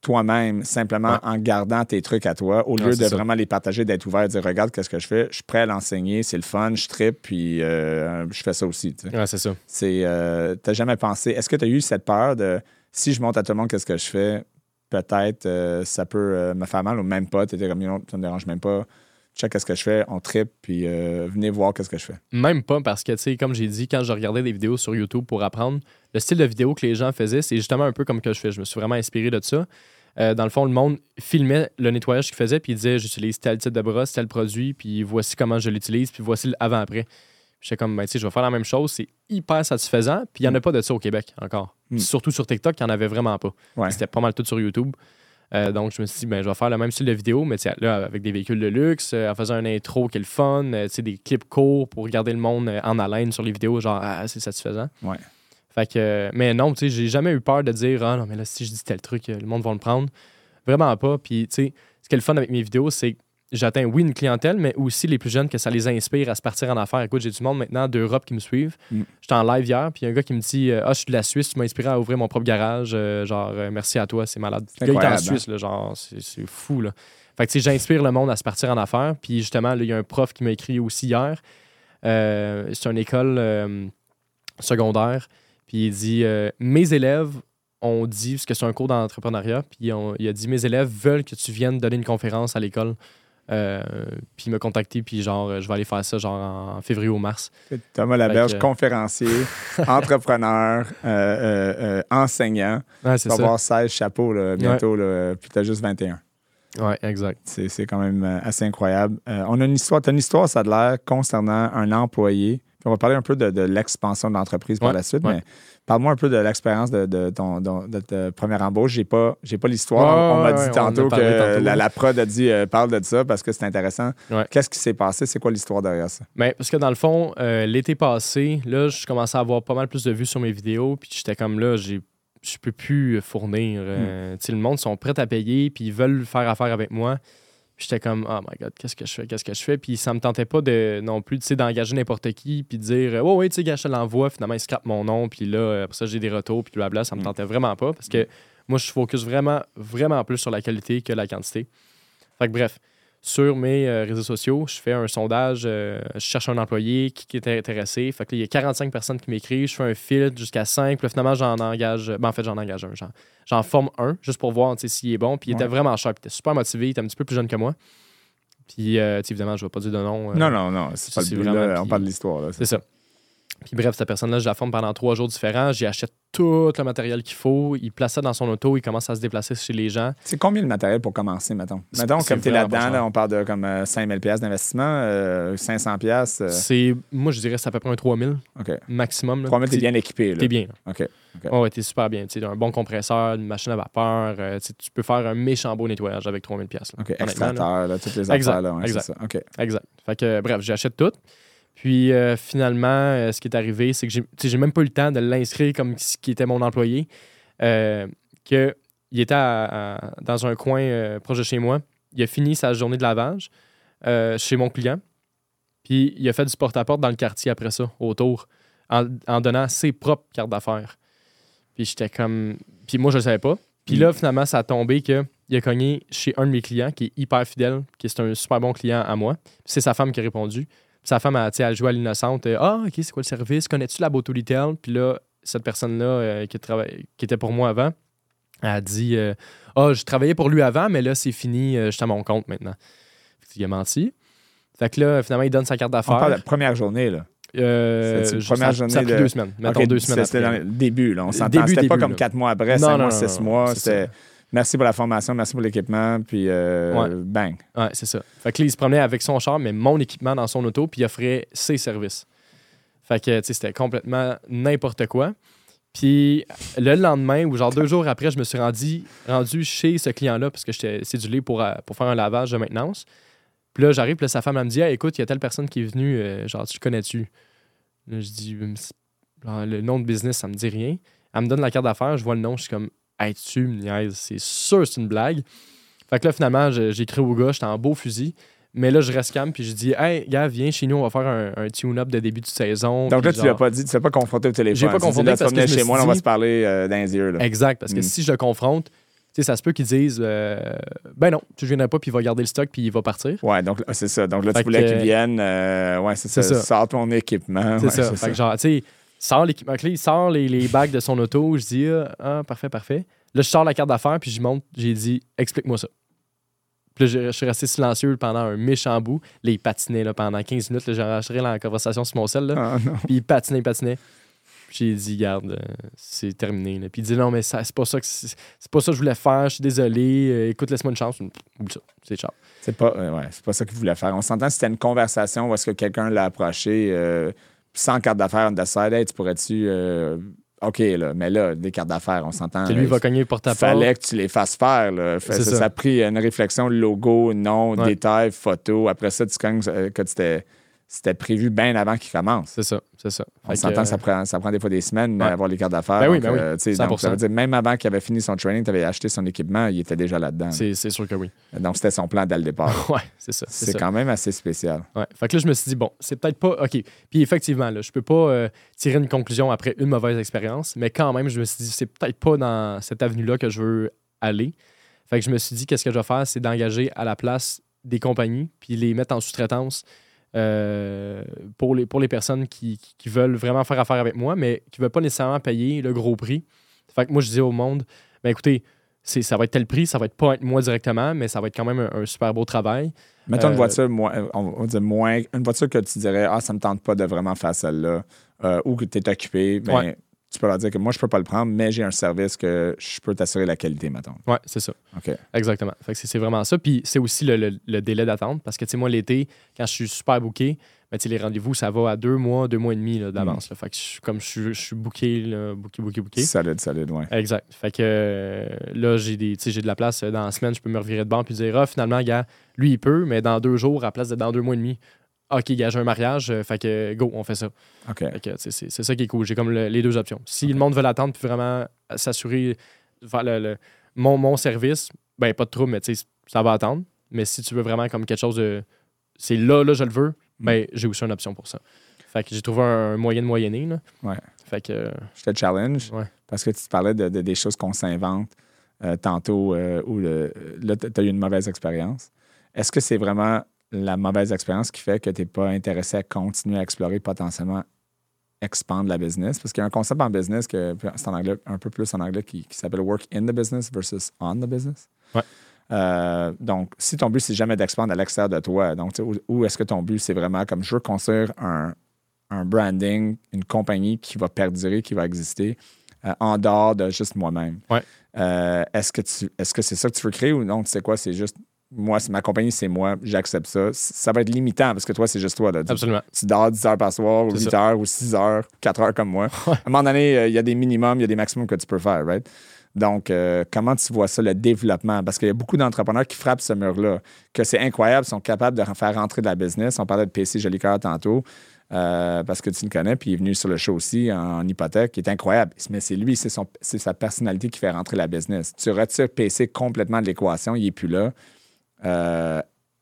toi-même, simplement Ouais. en gardant tes trucs à toi, au lieu de ça. vraiment les partager, d'être ouvert, de dire regarde qu'est-ce que je fais, je suis prêt à l'enseigner, c'est le fun, je tripe, puis euh, je fais ça aussi. tu sais. Ouais, c'est ça. C'est, euh, t'as jamais pensé, est-ce que tu as eu cette peur de si je montre à tout le monde qu'est-ce que je fais, peut-être euh, ça peut me faire mal ou même pas, tu étais comme non, ça me dérange même pas, check qu'est-ce que je fais, on tripe, puis venez voir qu'est-ce que je fais. Même pas parce que, tu sais, comme j'ai dit, quand je regardais des vidéos sur YouTube pour apprendre, le style de vidéo que les gens faisaient, c'est justement un peu comme que je fais. Je me suis vraiment inspiré de ça. Euh, dans le fond, le monde filmait le nettoyage qu'il faisait, puis il disait j'utilise tel type de brosse, tel produit, puis voici comment je l'utilise, puis voici l'avant-après. J'étais comme, ben, tu sais, je vais faire la même chose, c'est hyper satisfaisant, puis il n'y en a pas de ça au Québec encore. Mm. Surtout sur TikTok, il n'y en avait vraiment pas. Ouais. C'était pas mal tout sur YouTube. Euh, donc, je me suis dit, ben, je vais faire le même style de vidéo, mais là, avec des véhicules de luxe, euh, en faisant un intro qui est le fun, euh, des clips courts pour garder le monde en haleine sur les vidéos, genre, ah, c'est satisfaisant. Ouais. Fait que, mais non, tu sais, j'ai jamais eu peur de dire, ah non, mais là, si je dis tel truc, euh, le monde va le prendre. Vraiment pas. Puis, tu sais, ce qui est le fun avec mes vidéos, c'est que j'atteins, oui, une clientèle, mais aussi les plus jeunes que ça les inspire à se partir en affaires. Écoute, j'ai du monde maintenant d'Europe qui me suivent. Mm. J'étais en live hier, puis il y a un gars qui me dit euh, Ah, je suis de la Suisse, tu m'as inspiré à ouvrir mon propre garage. Euh, genre, euh, merci à toi, c'est malade. Le gars, il est en hein? Suisse, là, genre, c'est c'est fou, là. Fait que, tu sais, j'inspire le monde à se partir en affaires. Puis, justement, il y a un prof qui m'a écrit aussi hier. Euh, c'est une école secondaire. Puis, il dit euh, Mes élèves ont dit, parce que c'est un cours d'entrepreneuriat, puis on- il a dit Mes élèves veulent que tu viennes donner une conférence à l'école. Euh, puis il m'a contacté, puis genre, euh, je vais aller faire ça genre en février ou mars. Thomas Laberge, que- conférencier, entrepreneur, euh, enseignant. Ouais, Tu vas avoir 16 chapeaux là, bientôt, là, puis tu as juste 21. Ouais, exact. C'est quand même assez incroyable. On a une histoire, tu as une histoire, ça a de l'air, concernant un employé. On va parler un peu de, de l'expansion de l'entreprise par Ouais, la suite, ouais. mais parle-moi un peu de l'expérience de, de ton, de, ta première embauche. J'ai pas, j'ai pas l'histoire. On m'a dit tantôt que tantôt, la, prod a dit euh, parle de ça parce que c'est intéressant. Qu'est-ce qui s'est passé? C'est quoi l'histoire derrière ça? Mais parce que dans le fond, euh, l'été passé, là, je commençais à avoir pas mal plus de vues sur mes vidéos, puis j'étais comme là, j'ai je peux plus fournir. Hmm. euh, sais, le monde sont prêts à payer, puis ils veulent faire affaire avec moi. J'étais comme, oh my god, qu'est-ce que je fais, qu'est-ce que je fais? Puis ça me tentait pas de non plus, tu sais, d'engager n'importe qui, puis de dire, oh oui, tu sais, gars, je l'envoie, finalement, il scrape mon nom, puis là, après ça, j'ai des retours, puis blabla, ça me Mm. tentait vraiment pas, parce que moi, je focus vraiment, vraiment plus sur la qualité que la quantité. Fait que bref, sur mes euh, réseaux sociaux, je fais un sondage, euh, je cherche un employé qui, qui est intéressé. Fait que là, il y a 45 personnes qui m'écrivent, je fais un filtre jusqu'à 5, puis là, finalement, j'en engage, ben, en fait, j'en engage un, j'en, forme un, juste pour voir, s'il est bon, puis il était vraiment cher, puis il était super motivé, il était un petit peu plus jeune que moi. Puis, euh, évidemment, je ne vais pas dire de nom. Non, non, non, c'est pas le vraiment- là. On puis- parle de l'histoire. C'est ça. Puis bref, cette personne-là, je la forme pendant trois jours différents. J'y achète tout le matériel qu'il faut. Il place ça dans son auto. Il commence à se déplacer chez les gens. C'est combien le matériel pour commencer, mettons? Mettons, comme tu es là-dedans, là, on parle de comme euh, 5000 pièces d'investissement, euh, 500 pièces. C'est, moi, je dirais que c'est à peu près un 3000 OK. maximum. là. 3000, t'es bien équipé. T'es bien. là. OK. Ouais, ouais, t'es super bien. Tu sais, un bon compresseur, une machine à vapeur. euh, tu peux faire un méchant beau nettoyage avec 3000 pièces. OK. Extracteur, toutes les Exact, affaires, là. ouais, exact. ça. OK. Exact. Fait que, bref, j'achète tout. Puis euh, finalement, euh, ce qui est arrivé, c'est que j'ai même pas eu le temps de l'inscrire comme ce qui était mon employé. Euh, que il était à- à- dans un coin euh, proche de chez moi. Il a fini sa journée de lavage chez mon client. Puis il a fait du porte-à-porte dans le quartier après ça, autour, en, en donnant ses propres cartes d'affaires. Puis j'étais comme. Puis moi, je le savais pas. Puis Mm. là, finalement, ça a tombé que il a cogné chez un de mes clients qui est hyper fidèle, qui est un super bon client à moi. C'est sa femme qui a répondu. Sa femme sais, elle joué à l'innocente. euh, Ah, OK, c'est quoi le service? Connais-tu la Bottolitel? Puis là, cette personne-là euh, qui, qui était pour moi avant, elle a dit euh, Ah, je travaillais pour lui avant, mais là, c'est fini, euh, je suis à mon compte maintenant. Fait qu'il a menti. Fait que là, finalement, il donne sa carte On parle de d'affaires. la première journée, là. Euh, une première ça- journée Ça a pris de- deux semaines. Mettons deux semaines C'était le début, là. On s'entend. Début, C'était pas début, comme là. quatre mois après, Non, cinq non, mois, non, six mois. C'était merci pour la formation, merci pour l'équipement, puis euh, Ouais. bang. Ouais, c'est ça. Fait que là, il se promenait avec son char, mais mon équipement dans son auto, puis il offrait ses services. Fait que, tu sais, c'était complètement n'importe quoi. Puis le lendemain, ou genre deux jours après, je me suis rendu, rendu chez ce client-là, parce que j'étais cédulé pour, euh, pour faire un lavage de maintenance. Puis là, j'arrive, puis là, sa femme, elle me dit Hey, écoute, il y a telle personne qui est venue, euh, genre, tu connais-tu? Là, je dis Le nom de business, ça me dit rien. Elle me donne la carte d'affaires, je vois le nom, je suis comme Hey, tu me niaises, c'est sûr, c'est une blague. Fait que là, finalement, écrit au gars, j'étais en beau fusil. Mais là, je reste calme, puis je dis Hey, gars, viens chez nous, on va faire un, un tune-up de début de saison. Donc là, Puis tu l'as genre- pas dit, tu l'as pas confronté au téléphone. J'ai pas confronté parce que je me chez moi, on va se parler euh, dans les yeux, là. Exact, parce que Mm. si je le confronte, tu sais, ça se peut qu'ils disent euh, Ben non, tu ne viendras pas, puis il va garder le stock, puis il va partir. Ouais, donc là, c'est ça. Donc là, Fait tu voulais qu'ils viennent. euh, ouais, c'est ça. C'est ça. Sors ton équipement. C'est ouais, ça. Fait que genre, tu sais, sort l'équipement clé, il sort les, les bacs de son auto, je dis ah, ah, parfait, parfait. Là, je sors la carte d'affaires, puis je montre, j'ai dit explique-moi ça. Puis là, je, je suis resté silencieux pendant un méchant bout. Là, il patinait là, pendant 15 minutes. J'ai enregistré la conversation sur mon sel. Là. Ah. Puis il patinait, il patinait. J'ai dit, garde, euh, c'est terminé. là. Puis il dit, non, mais ça, c'est pas ça que c'est c'est pas ça que je voulais faire, je suis désolé. euh, écoute, laisse-moi une chance. Oublie ça, c'est ciao. C'est pas, euh, ouais, c'est pas ça qu'il voulait faire. On s'entend, c'était une conversation où est-ce que quelqu'un l'a approché sans carte d'affaires, on décide, hey, tu pourrais-tu. euh, OK, là, mais là, des cartes d'affaires, on s'entend. Que lui là, va cogner à il porte. fallait que tu les fasses faire. Là. Fait- C'est ça, ça. ça a pris une réflexion, logo, nom, Ouais. détail, photo. Après ça, tu cognes euh, que c'était, c'était prévu bien avant qu'il commence. C'est ça, c'est ça. On que, s'entend, euh, ça, prend, ça prend des fois des semaines Ouais. d'avoir les cartes d'affaires. Ben oui, ben oui, euh, donc, ça 100%. veut dire, même avant qu'il avait fini son training, tu avais acheté son équipement, il était déjà là-dedans. c'est c'est sûr que oui. Donc, c'était son plan dès le départ. Ouais, c'est ça. C'est C'est ça. quand même assez spécial. Ouais. Fait que là, je me suis dit, bon, c'est peut-être pas. OK. Puis effectivement, là, je peux pas euh, tirer une conclusion après une mauvaise expérience, mais quand même, je me suis dit, c'est peut-être pas dans cette avenue-là que je veux aller. Fait que je me suis dit, qu'est-ce que je vais faire, c'est d'engager à la place des compagnies, puis les mettre en sous-traitance euh, pour, les, pour les personnes qui, qui- qui veulent vraiment faire affaire avec moi, mais qui ne veulent pas nécessairement payer le gros prix. Fait que moi, je dis au monde, ben écoutez, ça va être tel prix, ça va être pas être moi directement, mais ça va être quand même un, un super beau travail. Mettons une Euh, voiture, moins, on moins, une voiture que tu dirais, ah, ça me tente pas de vraiment faire celle-là, euh, ou que tu es occupé, ben, Ouais. Tu peux leur dire que moi, je peux pas le prendre, mais j'ai un service que je peux t'assurer la qualité, mettons. Ouais, c'est ça. OK. Exactement. Fait que c'est vraiment ça. Puis c'est aussi le, le- le délai d'attente parce que, tu sais, moi, l'été, quand je suis super booké, ben, les rendez-vous, ça va à deux mois, deux mois et demi d'avance. là. Fait que je comme je suis, je suis booké, là, booké, booké, booké. Solide, solide, ouais. Exact. Fait que euh, là, j'ai de la place euh, dans la semaine, je peux me revirer de banc puis dire, ah, finalement, gars, lui, il peut, mais dans deux jours, à la place de dans deux mois et demi, OK, gars, j'ai un mariage, euh, fait que go, on fait ça. OK. Fait que, c'est c'est ça qui est cool. J'ai comme le- les deux options. Si le monde veut l'attendre puis vraiment s'assurer, faire le, le- mon, mon service, ben pas de trouble, mais tu sais, ça va attendre. Mais si tu veux vraiment comme quelque chose de. C'est là, là, je le veux, Mm. ben, j'ai aussi une option pour ça. Fait que j'ai trouvé un moyen de moyenner. Là. Ouais. Fait que. euh, Je te challenge Ouais. parce que tu te parlais de, de- des choses qu'on s'invente euh, tantôt euh, où le- là, tu as eu une mauvaise expérience. Est-ce que c'est vraiment la mauvaise expérience qui fait que tu n'es pas intéressé à continuer à explorer potentiellement expandre la business? Parce qu'il y a un concept en business que c'est en anglais, un peu plus en anglais qui, qui s'appelle work in the business versus on the business. Ouais. Euh, donc, si ton but, c'est jamais d'expandre à l'extérieur de toi, donc où, où est-ce que ton but, c'est vraiment comme je veux construire un, un branding, une compagnie qui va perdurer, qui va exister euh, en dehors de juste moi-même. Ouais. Euh, est-ce que tu est-ce que c'est ça que tu veux créer ou non? Tu sais quoi, c'est juste moi, c'est ma compagnie, c'est moi, j'accepte ça. Ça va être limitant parce que toi, c'est juste toi. Là. Absolument. Tu dors 10 heures par soir, ou C'est 8 ça. heures, ou 6 heures, 4 heures comme moi. À un moment donné, euh, il y a des minimums, il y a des maximums que tu peux faire, right? Donc, euh, comment tu vois ça, le développement? Parce qu'il y a beaucoup d'entrepreneurs qui frappent ce mur-là, que c'est incroyable, sont capables de faire rentrer de la business. On parlait de PC Jolicoeur tantôt, euh, parce que tu le connais, puis il est venu sur le show aussi en, en hypothèque, qui est incroyable. Mais c'est lui, c'est, son, c'est sa personnalité qui fait rentrer la business. Tu retires PC complètement de l'équation, il n'est plus là. Euh,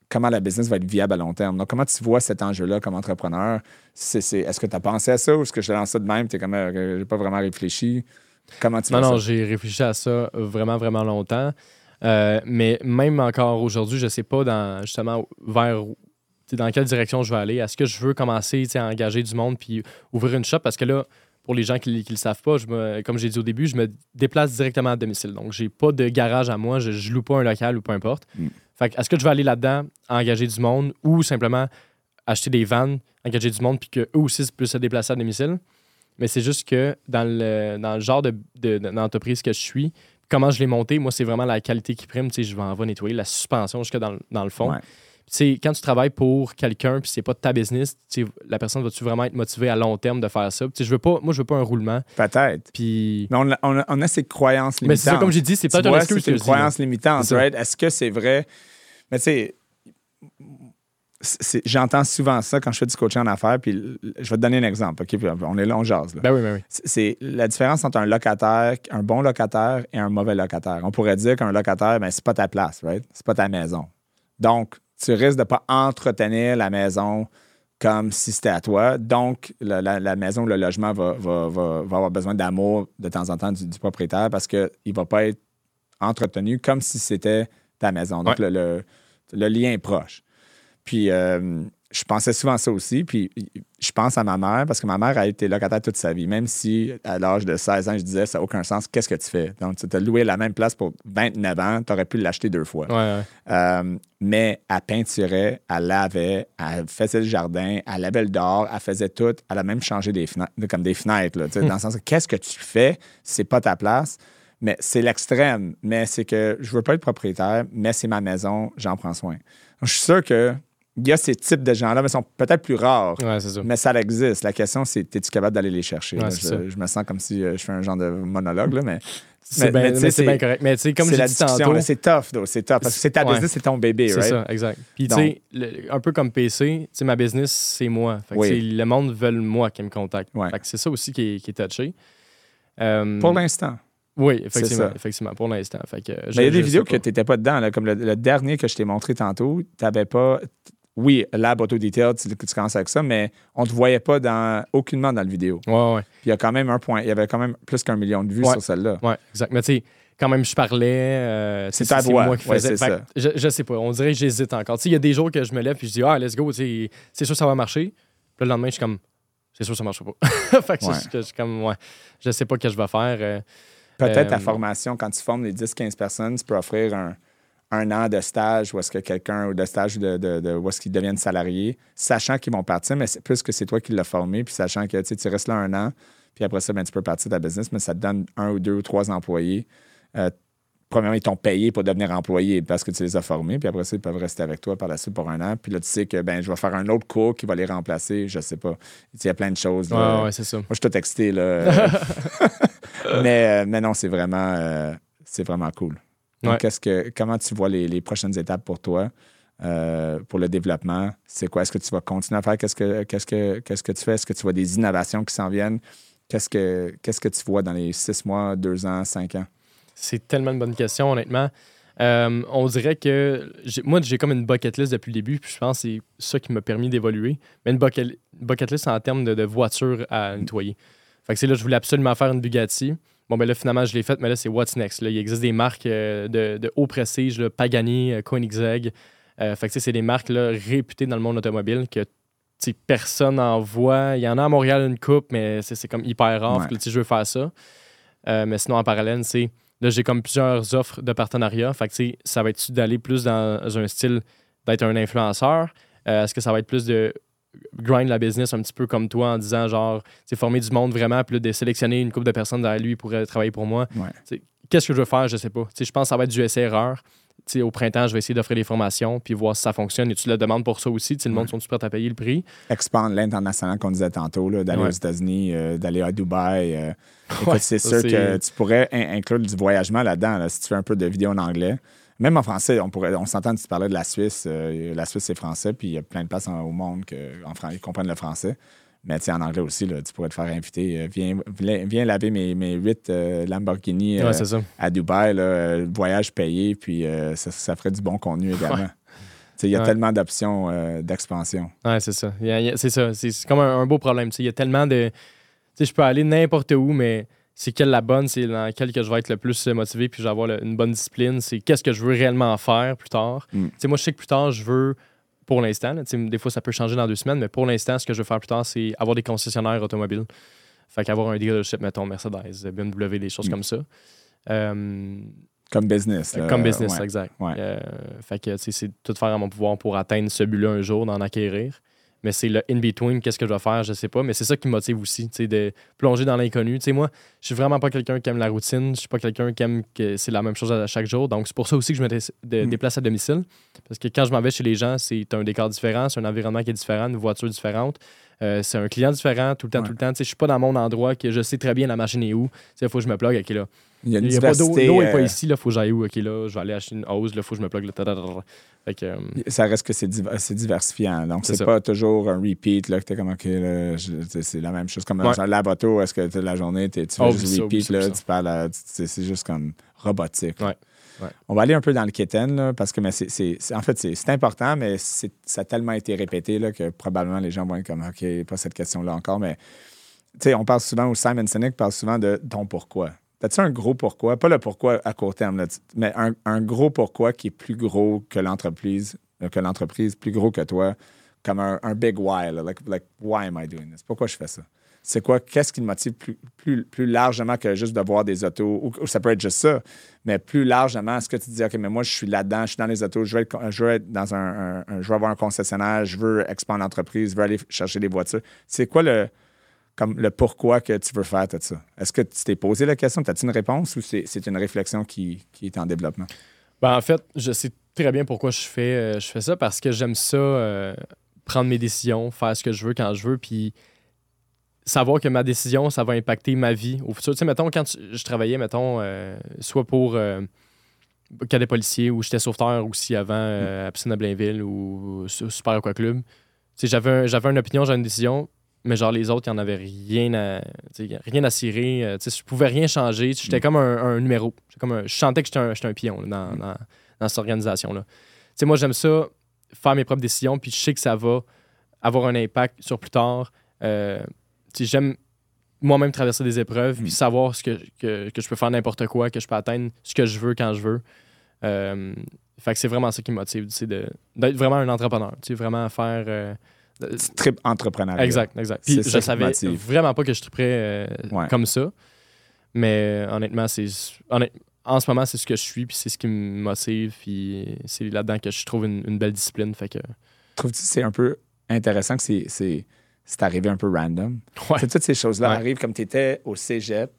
comment la business va être viable à long terme? Donc, comment tu vois cet enjeu-là comme entrepreneur? C'est, c'est- est-ce que tu as pensé à ça ou est-ce que je te lance ça de même? Tu es comme, euh, j'ai pas vraiment réfléchi? Comment tu Non, non, j'ai réfléchi à ça vraiment, vraiment longtemps. Euh, mais même encore aujourd'hui, je ne sais pas dans, justement vers dans quelle direction je vais aller. Est-ce que je veux commencer à engager du monde puis ouvrir une shop? Parce que là, pour les gens qui ne le savent pas, je me, comme j'ai dit au début, je me déplace directement à domicile. Donc, j'ai pas de garage à moi, je, je loue pas un local ou peu importe. Mm. Fait que, est-ce que je vais aller là-dedans, engager du monde ou simplement acheter des vannes, engager du monde puis qu'eux aussi puissent se déplacer à domicile? Mais c'est juste que dans le, dans le genre de, de- d'entreprise que je suis, comment je l'ai monté, moi, c'est vraiment la qualité qui prime. Tu sais, je vais en nettoyer la suspension jusque dans, dans le fond. Sais, quand tu travailles pour quelqu'un puis c'est pas de ta business, la personne va-tu vraiment être motivée à long terme de faire ça? Je veux pas, moi, je veux pas un roulement. Peut-être. Puis. Mais on a, on a- on a ces croyances limitantes. Mais c'est ça, comme j'ai dit, c'est peut-être une excuse c'est une croyance limitante, right? Est-ce que c'est vrai? Mais tu sais, j'entends souvent ça quand je fais du coaching en affaires, puis je vais te donner un exemple, OK? Puis on est là, on jase. là. Ben oui, ben oui. C'est- C'est la différence entre un locataire, un bon locataire et un mauvais locataire. On pourrait dire qu'un locataire, ben, c'est pas ta place, right? C'est pas ta maison. Donc, tu risques de pas entretenir la maison comme si c'était à toi. Donc, la, la- la maison, le logement va, va- va- va avoir besoin d'amour de temps en temps du, du propriétaire parce qu'il ne va pas être entretenu comme si c'était ta maison. Donc, le, le- le lien est proche. Puis, euh, je pensais souvent à ça aussi. Puis, je pense à ma mère parce que ma mère a été locataire toute sa vie. Même si, à l'âge de 16 ans, je disais, ça n'a aucun sens, qu'est-ce que tu fais? Donc, tu as loué la même place pour 29 ans, tu aurais pu l'acheter deux fois. Ouais, ouais. Euh, mais elle peinturait, elle lavait, elle faisait le jardin, elle lavait le dehors, elle faisait tout. Elle a même changé des fenêtres, comme des fenêtres, là, dans le sens que qu'est-ce que tu fais? C'est pas ta place. Mais c'est l'extrême. Mais c'est que je veux pas être propriétaire, mais c'est ma maison, j'en prends soin. Donc, je suis sûr que il y a ces types de gens-là, mais ils sont peut-être plus rares. Ouais, c'est ça. Mais ça existe. La question, c'est es-tu capable d'aller les chercher? Ouais, là? c'est je, je me sens comme si euh, je fais un genre de monologue, là, mais C'est bien c'est c'est- correct. Mais tu sais, comme c'est la tantôt, là. C'est tough. C'est tough. Parce que c'est ta Ouais. business, c'est ton bébé, C'est right? ça, exact. Puis, tu sais, un peu comme PC, tu sais, ma business, c'est moi. Fait que, Oui. le monde veut moi qui me contacte. Fait que c'est ça aussi qui est, qui est touché. Euh, Pour l'instant. oui, effectivement, effectivement, pour l'instant. Fait que, je- Mais il y a des je vidéos que tu n'étais pas dedans. là, comme le, le dernier que je t'ai montré tantôt, tu n'avais pas. Oui, Lab Auto Detail, tu, tu commences avec ça, mais on ne te voyait pas dans, aucunement dans la vidéo. Ouais, ouais. Puis il y a quand même un point. Il y avait quand même plus qu'un million de vues Ouais. sur celle-là. Ouais, exact. Mais tu sais, quand même, je parlais. euh, C'est ta voix. moi qui Ouais, faisais. ça. Je, je sais pas. On dirait que j'hésite encore. Tu sais, il y a des jours que je me lève et je dis, ah, let's go. C'est sûr que ça va marcher. Puis le lendemain, je suis comme, c'est sûr que ça marche pas. fait que Ouais. je, suis comme, ouais, je sais pas ce que je vais faire. euh, Peut-être ta Euh, formation, quand tu formes les 10-15 personnes, tu peux offrir un, un an de stage où est-ce que quelqu'un, ou de stage de, de, de- où est-ce qu'ils deviennent salariés, sachant qu'ils vont partir, mais c'est plus que c'est toi qui l'as formé, puis sachant que tu restes là un an, puis après ça, ben, tu peux partir de ta business, mais ça te donne un ou deux ou trois employés. Euh, premièrement, ils t'ont payé pour devenir employé parce que tu les as formés, puis après ça, ils peuvent rester avec toi par la suite pour un an. Puis là, tu sais que ben, je vais faire un autre cours qui va les remplacer, je sais pas. Il y a plein de choses. Là. ouais, c'est ça. Moi, je suis tout excité, là. Mais, euh, mais non, c'est vraiment, euh, c'est vraiment cool. Donc, Ouais. qu'est-ce que, comment tu vois les, les prochaines étapes pour toi, euh, pour le développement? C'est quoi? Est-ce que tu vas continuer à faire? Qu'est-ce que, qu'est-ce que, qu'est-ce que tu fais? Est-ce que tu vois des innovations qui s'en viennent? Qu'est-ce que, qu'est-ce que tu vois dans les six mois, deux ans, cinq ans? C'est tellement une bonne question, honnêtement. Euh, on dirait que moi, j'ai comme une bucket list depuis le début, puis je pense que c'est ça qui m'a permis d'évoluer. Mais une bucket, bucket list en termes de, de voiture à nettoyer. Fait que c'est là, je voulais absolument faire une Bugatti. Bon, ben là, finalement, je l'ai faite, mais là, c'est what's next. Là. Il existe des marques euh, de, de, haut prestige, là, Pagani, euh, Koenigsegg. Euh, fait que c'est des marques là, réputées dans le monde automobile que personne n'en voit. Il y en a à Montréal une coupe, mais c'est comme hyper rare. que, je veux faire ça. mais sinon, en parallèle, c'est Là, j'ai comme plusieurs offres de partenariat. Fait que, ça va être d'aller plus dans un style d'être un influenceur? Est-ce que ça va être plus de grind la business un petit peu comme toi en disant genre, c'est former du monde vraiment, puis de sélectionner une couple de personnes derrière lui pour travailler pour moi? Qu'est-ce que je veux faire? Je sais pas. je pense que ça va être du essai-erreur au printemps, je vais essayer d'offrir des formations puis voir si ça fonctionne. Et tu le demandes pour ça aussi. le monde sont-tu prêts à payer le prix? Expandre l'international qu'on disait tantôt, d'aller aux États-unis, euh, d'aller à Dubaï. Euh, c'est sûr que tu pourrais inclure du voyagement là-dedans, si tu fais un peu de vidéo en anglais. Même en français, on pourrait, on s'entend, tu parlais de la Suisse. Euh, la Suisse, c'est français, puis il y a plein de places au monde qui comprennent le français. Mais en anglais aussi, là, tu pourrais te faire inviter. Euh, viens, viens, laver mes, mes 8 euh, Lamborghini à Dubaï, là, voyage payé, puis ça, ferait du bon contenu également. Il y a tellement d'options d'expansion. Oui, c'est ça. C'est ça. C'est comme un, beau problème. Il y a tellement de. Je peux aller n'importe où, mais c'est quelle la bonne, c'est dans laquelle que je vais être le plus motivé, puis je vais avoir une bonne discipline. C'est qu'est-ce que je veux réellement faire plus tard. Mm. Moi, je sais que plus tard, je veux pour l'instant. Des fois, ça peut changer dans deux semaines, mais pour l'instant, ce que je veux faire plus tard, c'est avoir des concessionnaires automobiles. Fait qu'avoir un dealership, mettons, Mercedes, BMW, des choses mm. comme ça. Euh, comme business. comme business, exact. Euh, fait que c'est tout faire à mon pouvoir pour atteindre ce but-là un jour, d'en acquérir. Mais c'est le in-between, qu'est-ce que je vais faire, je sais pas. Mais c'est ça qui me motive aussi, de plonger dans l'inconnu. Moi, je suis vraiment pas quelqu'un qui aime la routine. Je suis pas quelqu'un qui aime que c'est la même chose à chaque jour. Donc, c'est pour ça aussi que je me mm. déplace à domicile. Parce que quand je m'en vais chez les gens, c'est un décor différent, c'est un environnement qui est différent, une voiture différente. Euh, c'est un client différent tout le temps, tout le temps. Je suis pas dans mon endroit que je sais très bien la machine est où. Il faut que je me plug. OK, là. Il y a, une pas d'eau. L'eau n'est pas euh, ici. Il faut que j'aille où? OK, là, je vais aller acheter une hose. Il faut que je me plug. Euh, ça reste que c'est diversifiant. Donc, c'est pas toujours un repeat. Là, que t'es comme, OK, c'est la même chose. Comme ouais. la moto, est-ce que la journée, tu fais oh, juste repeat, là, tu parles, c'est juste comme robotique. Ouais. On va aller un peu dans le kitten, parce que mais c'est, en fait, c'est, important, mais ça a tellement été répété là, que probablement les gens vont être comme OK, pas cette question-là encore. Mais on parle souvent, ou Simon Sinek parle souvent de ton pourquoi. As-tu un gros pourquoi? Pas le pourquoi à court terme, mais un, gros pourquoi qui est plus gros que l'entreprise, euh, que l'entreprise, plus gros que toi, comme un, big why, like, why am I doing this? Pourquoi je fais ça? c'est quoi, qu'est-ce qui me motive plus, largement que juste de voir des autos, ou, ça peut être juste ça, mais plus largement, est-ce que tu dis, OK, mais moi, je suis là-dedans, je suis dans les autos, je veux être, je veux dans un, je veux avoir un concessionnaire, je veux expandre l'entreprise, je veux aller chercher des voitures. C'est quoi le, comme le pourquoi que tu veux faire tout ça? Est-ce que tu t'es posé la question? As-tu une réponse ou c'est une réflexion qui, est en développement? Ben, en fait, je sais très bien pourquoi je fais, euh, je fais ça parce que j'aime ça, euh, prendre mes décisions, faire ce que je veux quand je veux, puis savoir que ma décision, ça va impacter ma vie au futur. Tu sais, mettons, quand je travaillais, mettons, euh, soit pour des policiers ou j'étais sauveteur aussi avant à Piscine à Blainville ou Super Aqua Club. Tu sais, j'avais une opinion, j'avais une décision, mais genre les autres, il n'y en avait rien à, rien à cirer. tu sais, je pouvais rien changer. J'étais mm. comme un, numéro. Comme je sentais que j'étais un, un pion dans, mm. dans, dans, cette organisation-là. Moi, j'aime ça, faire mes propres décisions, puis je sais que ça va avoir un impact sur plus tard j'aime moi-même traverser des épreuves, puis mm. savoir ce que, que, je peux faire n'importe quoi, que je peux atteindre ce que je veux quand je veux. Euh, fait que c'est vraiment ça qui me motive, c'est d'être vraiment un entrepreneur, vraiment faire... Euh, trip entrepreneur. Exact, exact. Puis je savais vraiment pas que je triperais euh, comme ça, mais honnêtement, c'est... en ce moment, c'est ce que je suis, puis c'est ce qui me motive, puis c'est là-dedans que je trouve une, belle discipline, fait que... Trouves-tu c'est un peu intéressant que c'est c'est arrivé un peu random? toutes ces choses-là arrivent comme tu étais au cégep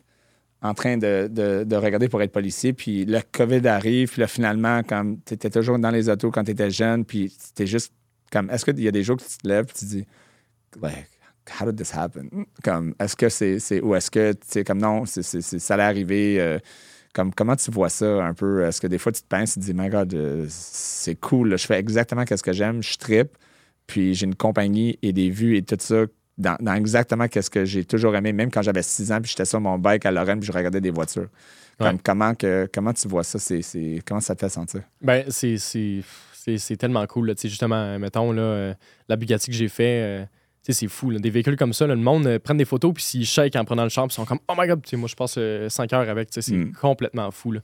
en train de, de, regarder pour être policier, puis le COVID arrive, puis là, finalement, comme tu étais toujours dans les autos quand tu étais jeune, puis tu juste comme, est-ce qu'il y a des jours que tu te lèves, puis tu dis, like, how did this happen? Comme, est-ce que c'est, ou est-ce que, tu sais, comme non, c'est, ça allait arriver, euh, comme, comment tu vois ça un peu? Est-ce que des fois, tu te penses, tu te dis, my God, euh, c'est cool, je fais exactement ce que j'aime, je tripe, puis j'ai une compagnie et des vues et tout ça dans, dans exactement ce que j'ai toujours aimé, même quand j'avais 6 ans, puis j'étais sur mon bike à Lorraine, puis je regardais des voitures. Comme, Ouais. comment, que, comment tu vois ça? C'est, c'est- comment ça te fait sentir? Ben, c'est- c'est c'est- tellement cool. Là. Justement, euh, mettons, là, euh, la Bugatti que j'ai fait, euh, c'est fou. là. Des véhicules comme ça, là, le monde euh, prend des photos, puis s'ils shake en prenant le champ, ils sont comme Oh my god, moi je passe 5 heures avec. C'est Mm. complètement fou. Là.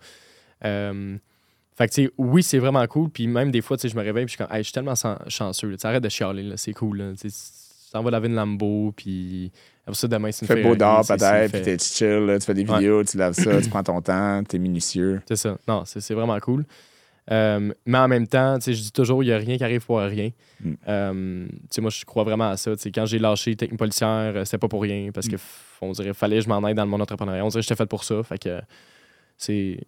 Euh, fait que, oui, c'est vraiment cool. Puis même des fois, je me réveille, puis je suis comme Hey, je suis tellement chanceux. Arrête de chialer, c'est cool. Tu t'en vas laver une Lambo, puis après ça, demain, c'est Tu une fais beau sais, peut-être, puis t'es chill, tu fais des Ouais. vidéos, tu laves ça, tu prends ton temps, t'es minutieux. C'est ça. Non, c'est vraiment cool. Euh, mais en même temps, tu sais, je dis toujours, il n'y a rien qui arrive pour rien. Mm. Euh, tu sais, moi, je crois vraiment à ça. Quand j'ai lâché technique policière, euh, c'était pas pour rien parce que Mm. f- on dirait fallait que je m'en aille dans le monde entrepreneuriat. On dirait que j'étais fait pour ça. Fait que c'est.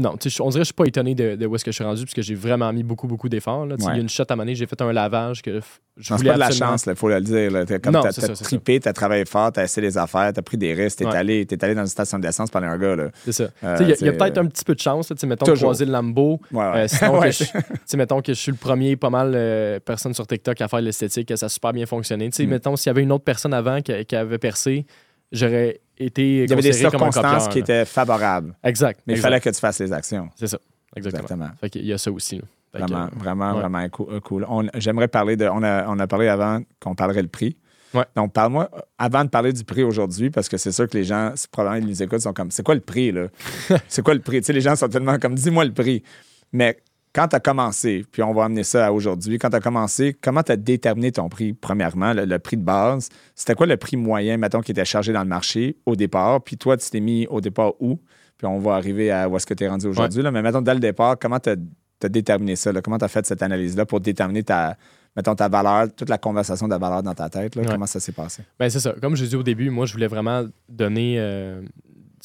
Non, on dirait que je suis pas étonné de, de où est-ce que je suis rendu parce que j'ai vraiment mis beaucoup, beaucoup d'efforts. Il y a une shot à maner, j'ai fait un lavage que je Non, c'est voulais pas de la chance, il faut le dire. là. Comme t'as, c'est trippé, t'as travaillé fort, t'as essayé des affaires, t'as pris des risques, t'es, Ouais. allé, t'es allé dans une station d'essence par un gars. Là. C'est ça. Euh, Il y a- peut-être un petit peu de chance, là, mettons, Toujours. croiser le Lambo. Ouais. Euh, sinon, que je, mettons que je suis le premier, pas mal, euh, personne sur TikTok à faire l'esthétique, que ça a super bien fonctionné. Mm. mettons, s'il y avait une autre personne avant qui, qui avait percé, j'aurais été Il y avait des circonstances qui étaient favorables, Exact. mais il fallait que tu fasses les actions. C'est ça. Exactement. Exactement. Fait qu'il y a ça aussi. là. Fait que, Vraiment, euh, vraiment, ouais. vraiment cool. On- j'aimerais parler de. On a, on a parlé avant qu'on parlerait le prix. Ouais. Donc, parle-moi, avant de parler du prix aujourd'hui, parce que c'est sûr que les gens, probablement, ils nous écoutent, sont comme, c'est quoi le prix, là? c'est quoi le prix? Tu sais, les gens sont tellement comme, dis-moi le prix. Mais quand tu as commencé, puis on va amener ça à aujourd'hui, quand tu as commencé, comment tu as déterminé ton prix, premièrement, le, le prix de base? C'était quoi le prix moyen, mettons, qui était chargé dans le marché au départ? Puis toi, tu t'es mis au départ où? Puis on va arriver à où est-ce que tu es rendu aujourd'hui. là. Mais mettons, dès le départ, comment tu as, déterminé ça? là? Comment tu as fait cette analyse-là pour déterminer ta, mettons, ta valeur, toute la conversation de la valeur dans ta tête? là? Ouais. Comment ça s'est passé? Ben, c'est ça. Comme je l'ai dit au début, moi, je voulais vraiment donner euh,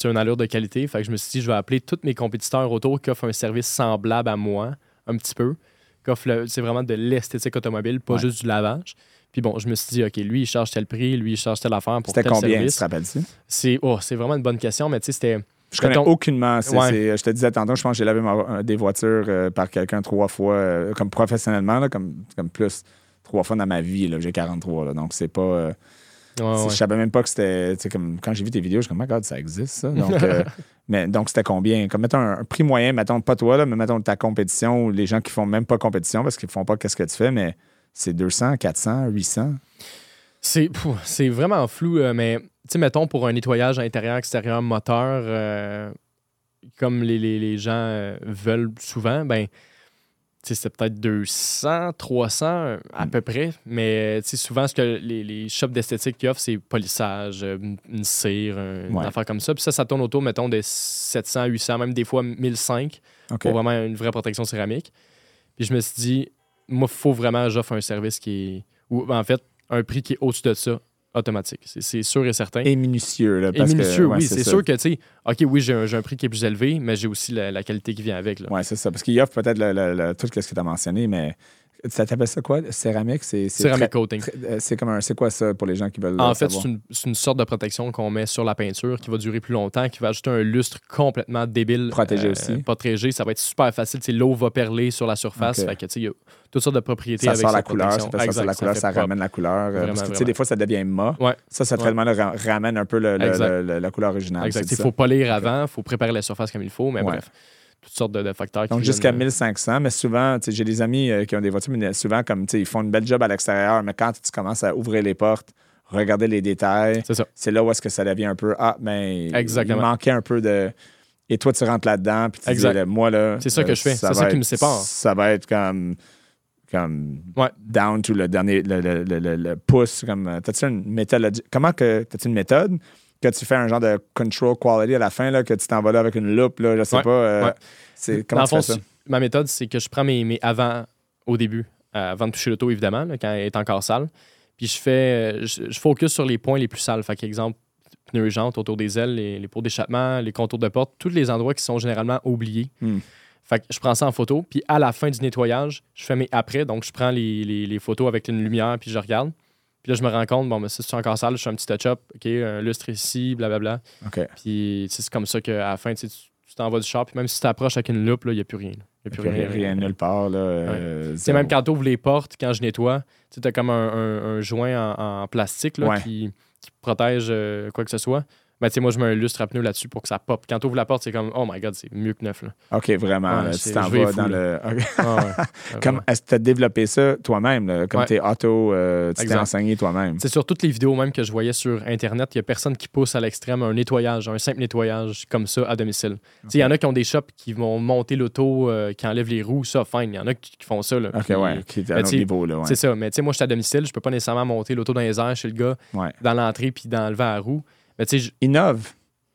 une allure de qualité. Fait que je me suis dit, je vais appeler tous mes compétiteurs autour qui offrent un service semblable à moi, un petit peu. C'est vraiment de l'esthétique automobile, pas Ouais. juste du lavage. Puis bon, je me suis dit, OK, lui, il charge tel prix, lui, il charge telle affaire pour C'était tel combien, tu service. te rappelles-tu? C'est oh, c'est vraiment une bonne question, mais tu sais, c'était. Je connais aucunement. Ouais. je te disais tantôt, je pense que j'ai lavé ma- des voitures euh, par quelqu'un trois fois, euh, comme professionnellement, là, comme, comme plus trois fois dans ma vie. J'ai 43, là, donc c'est pas. euh, Ouais. Je savais même pas que c'était. Comme, quand j'ai vu tes vidéos, je suis comme, my God, ça existe, ça. Donc, euh, mais, donc c'était combien? Comme, mettons un, prix moyen, mettons pas toi, là, mais mettons ta compétition ou les gens qui font même pas compétition parce qu'ils font pas qu'est-ce que tu fais, mais c'est 200, 400, 800. C'est vraiment flou, euh, mais tu sais, mettons pour un nettoyage intérieur, extérieur, moteur, euh, comme les, les- les gens veulent souvent, ben, c'est peut-être 200, 300 à Mm. peu près, mais souvent, ce que les, les shops d'esthétique qui offrent, c'est polissage, euh, une cire, un- une Ouais. affaire comme ça. Puis ça, ça tourne autour, mettons, de 700, 800, même des fois 1005 OK. pour vraiment une vraie protection céramique. Puis je me suis dit, moi, il faut vraiment que j'offre un service qui est. Ou en fait, un prix qui est au-dessus de ça, automatique. C'est- sûr et certain. Et minutieux, là. Et parce que- minutieux, ouais, oui. C'est sûr que, tu sais, OK, oui, j'ai un, prix qui est plus élevé, mais j'ai aussi la, la qualité qui vient avec. Oui, c'est ça. Parce qu'il offre peut-être tout ce que tu as mentionné, mais ça t'appelle ça quoi? Céramique? C'est, c'est Céramique coating. euh, c'est comme un. C'est quoi ça pour les gens qui veulent. En euh, fait, savoir? c'est une, c'est une sorte de protection qu'on met sur la peinture qui va durer plus longtemps, qui va ajouter un lustre complètement débile. Protégé aussi. Protégé. Ça va être super facile. L'eau va perler sur la surface. Fait que, tu sais, il y a toutes sortes de propriétés ça avec sort la couleur, ça Exact, la couleur, ça propre. ramène la couleur. euh, Vraiment, parce que tu sais, vraiment. des fois, ça devient mat. Ouais. Ça, ça Ouais. traitement ramène un peu le- le- Exact. le- le- la couleur originale. Exact. Il ça. faut polir avant, il faut préparer la surface comme il faut, mais bref, toutes sortes de, de facteurs. Donc, jusqu'à viennent, euh, 1500, mais souvent, tu sais, j'ai des amis euh, qui ont des voitures, mais souvent, comme, tu sais, ils font une belle job à l'extérieur, mais quand tu commences à ouvrir les portes, regarder les détails, C'est là où est-ce que ça devient un peu, ah, mais Exactement. il manquait un peu de... Et toi, tu rentres là-dedans, puis tu Exact. dis, là, moi, là... C'est ça que euh, je fais. C'est ça qui me sépare. Ça va être comme... comme Ouais. down to le dernier, le, le- le- le- le pouce, comme... T'as-tu une méthode... Comment que... T'as-tu une méthode? Que tu fais un genre de control quality à la fin, là, que tu t'en vas là avec une loupe, là, je sais Ouais. pas... euh, Ouais. c'est, Dans comment le tu fais fond, ça? ma méthode, c'est que je prends mes, mes avant au début, euh, avant de toucher l'auto, évidemment, là, quand elle est encore sale. Puis je fais, euh, je, je focus sur les points les plus sales. Fait exemple, pneus et jantes autour des ailes, les, les pots d'échappement, les contours de porte, tous les endroits qui sont généralement oubliés. Hmm. Fait que je prends ça en photo, puis à la fin du nettoyage, je fais mes après. Donc, je prends les, les- les photos avec une lumière, puis je regarde. Puis là, je me rends compte, bon, mais ça, c'est encore sale, je fais un petit touch-up, OK, un lustre ici, blablabla. OK. Puis c'est comme ça qu'à la fin, tu sais, tu tu t'en vas du char, puis même si tu t'approches avec une loupe, il n'y a plus rien. Il n'y a plus rien, rien, nulle part. Là, euh, C'est même quand tu ouvres les portes, quand je nettoie, tu as comme un, un, joint en, en plastique là, qui, qui, protège euh, quoi que ce soit ben, moi, je mets un lustre à pneu là-dessus pour que ça pop. Quand tu ouvres la porte, c'est comme, oh my god, c'est mieux que neuf. Là. OK, vraiment. tu t'en vas dans le. comme, est-ce que tu as développé ça toi-même? Comme tu es auto, euh, tu t'es enseigné toi-même? C'est sur toutes les vidéos même que je voyais sur Internet, il n'y a personne qui pousse à l'extrême un nettoyage, un simple nettoyage comme ça à domicile. Il y en a qui ont des shops qui vont monter l'auto, euh, qui enlèvent les roues, ça, fine. Il y en a qui, font ça. Là, OK, ouais, qui est à ben, niveau. C'est ça. Mais tu sais, moi, je suis à domicile, je peux pas nécessairement monter l'auto dans les airs chez le gars, dans l'entrée, puis d'enlever la roue. Mais tu sais, innove.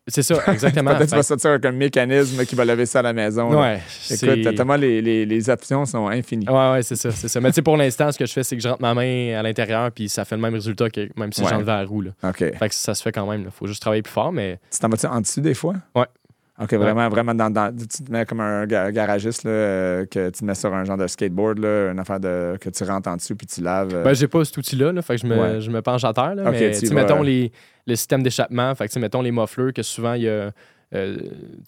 C'est ça, exactement. Peut-être que tu vas sortir avec un mécanisme qui va lever ça à la maison. Ouais. Écoute, tellement les, les, les, options sont infinies. Ouais, ouais, c'est ça, c'est ça. Mais tu sais, pour l'instant, ce que je fais, c'est que je rentre ma main à l'intérieur, puis ça fait le même résultat que même si j'enlevais la roue. Là. OK. Fait que ça se fait quand même. Il faut juste travailler plus fort, mais. Tu t'en vas-tu en dessus des fois? Ouais. OK, vraiment, vraiment dans, dans, Tu te mets comme un garagiste, là, euh, que tu te mets sur un genre de skateboard, là, une affaire de, que tu rentres en dessous puis tu laves. Euh. Ben, j'ai pas cet outil-là, là, fait que je me, je me penche à terre. Là, mais, tu mettons les, le système d'échappement, fait que, mettons les mufflers, que souvent, il y a euh,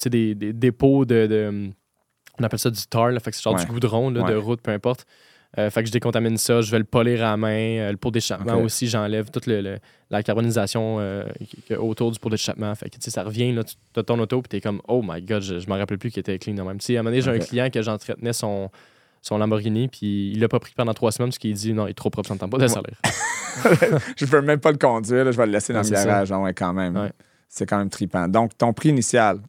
des, des, dépôts de, On appelle ça du tar, là, fait que c'est genre du goudron là, de route, peu importe. Euh, fait que je décontamine ça, je vais le polir à la main. Euh, le pot d'échappement aussi, j'enlève toute le, la carbonisation euh, autour du pot d'échappement. Fait que ça revient, là, tu as ton auto, puis t'es comme, oh my god, je, je me rappelle plus qu'il était clean. Même. à un moment donné, j'ai un client que j'entretenais son, son Lamborghini, puis il l'a pas pris pendant trois semaines parce qu'il dit, non, il est trop propre, ça pas de salaire. je peux même pas le conduire, je vais le laisser dans le garage, ah ouais, quand même. C'est quand même tripant. Donc, ton prix initial,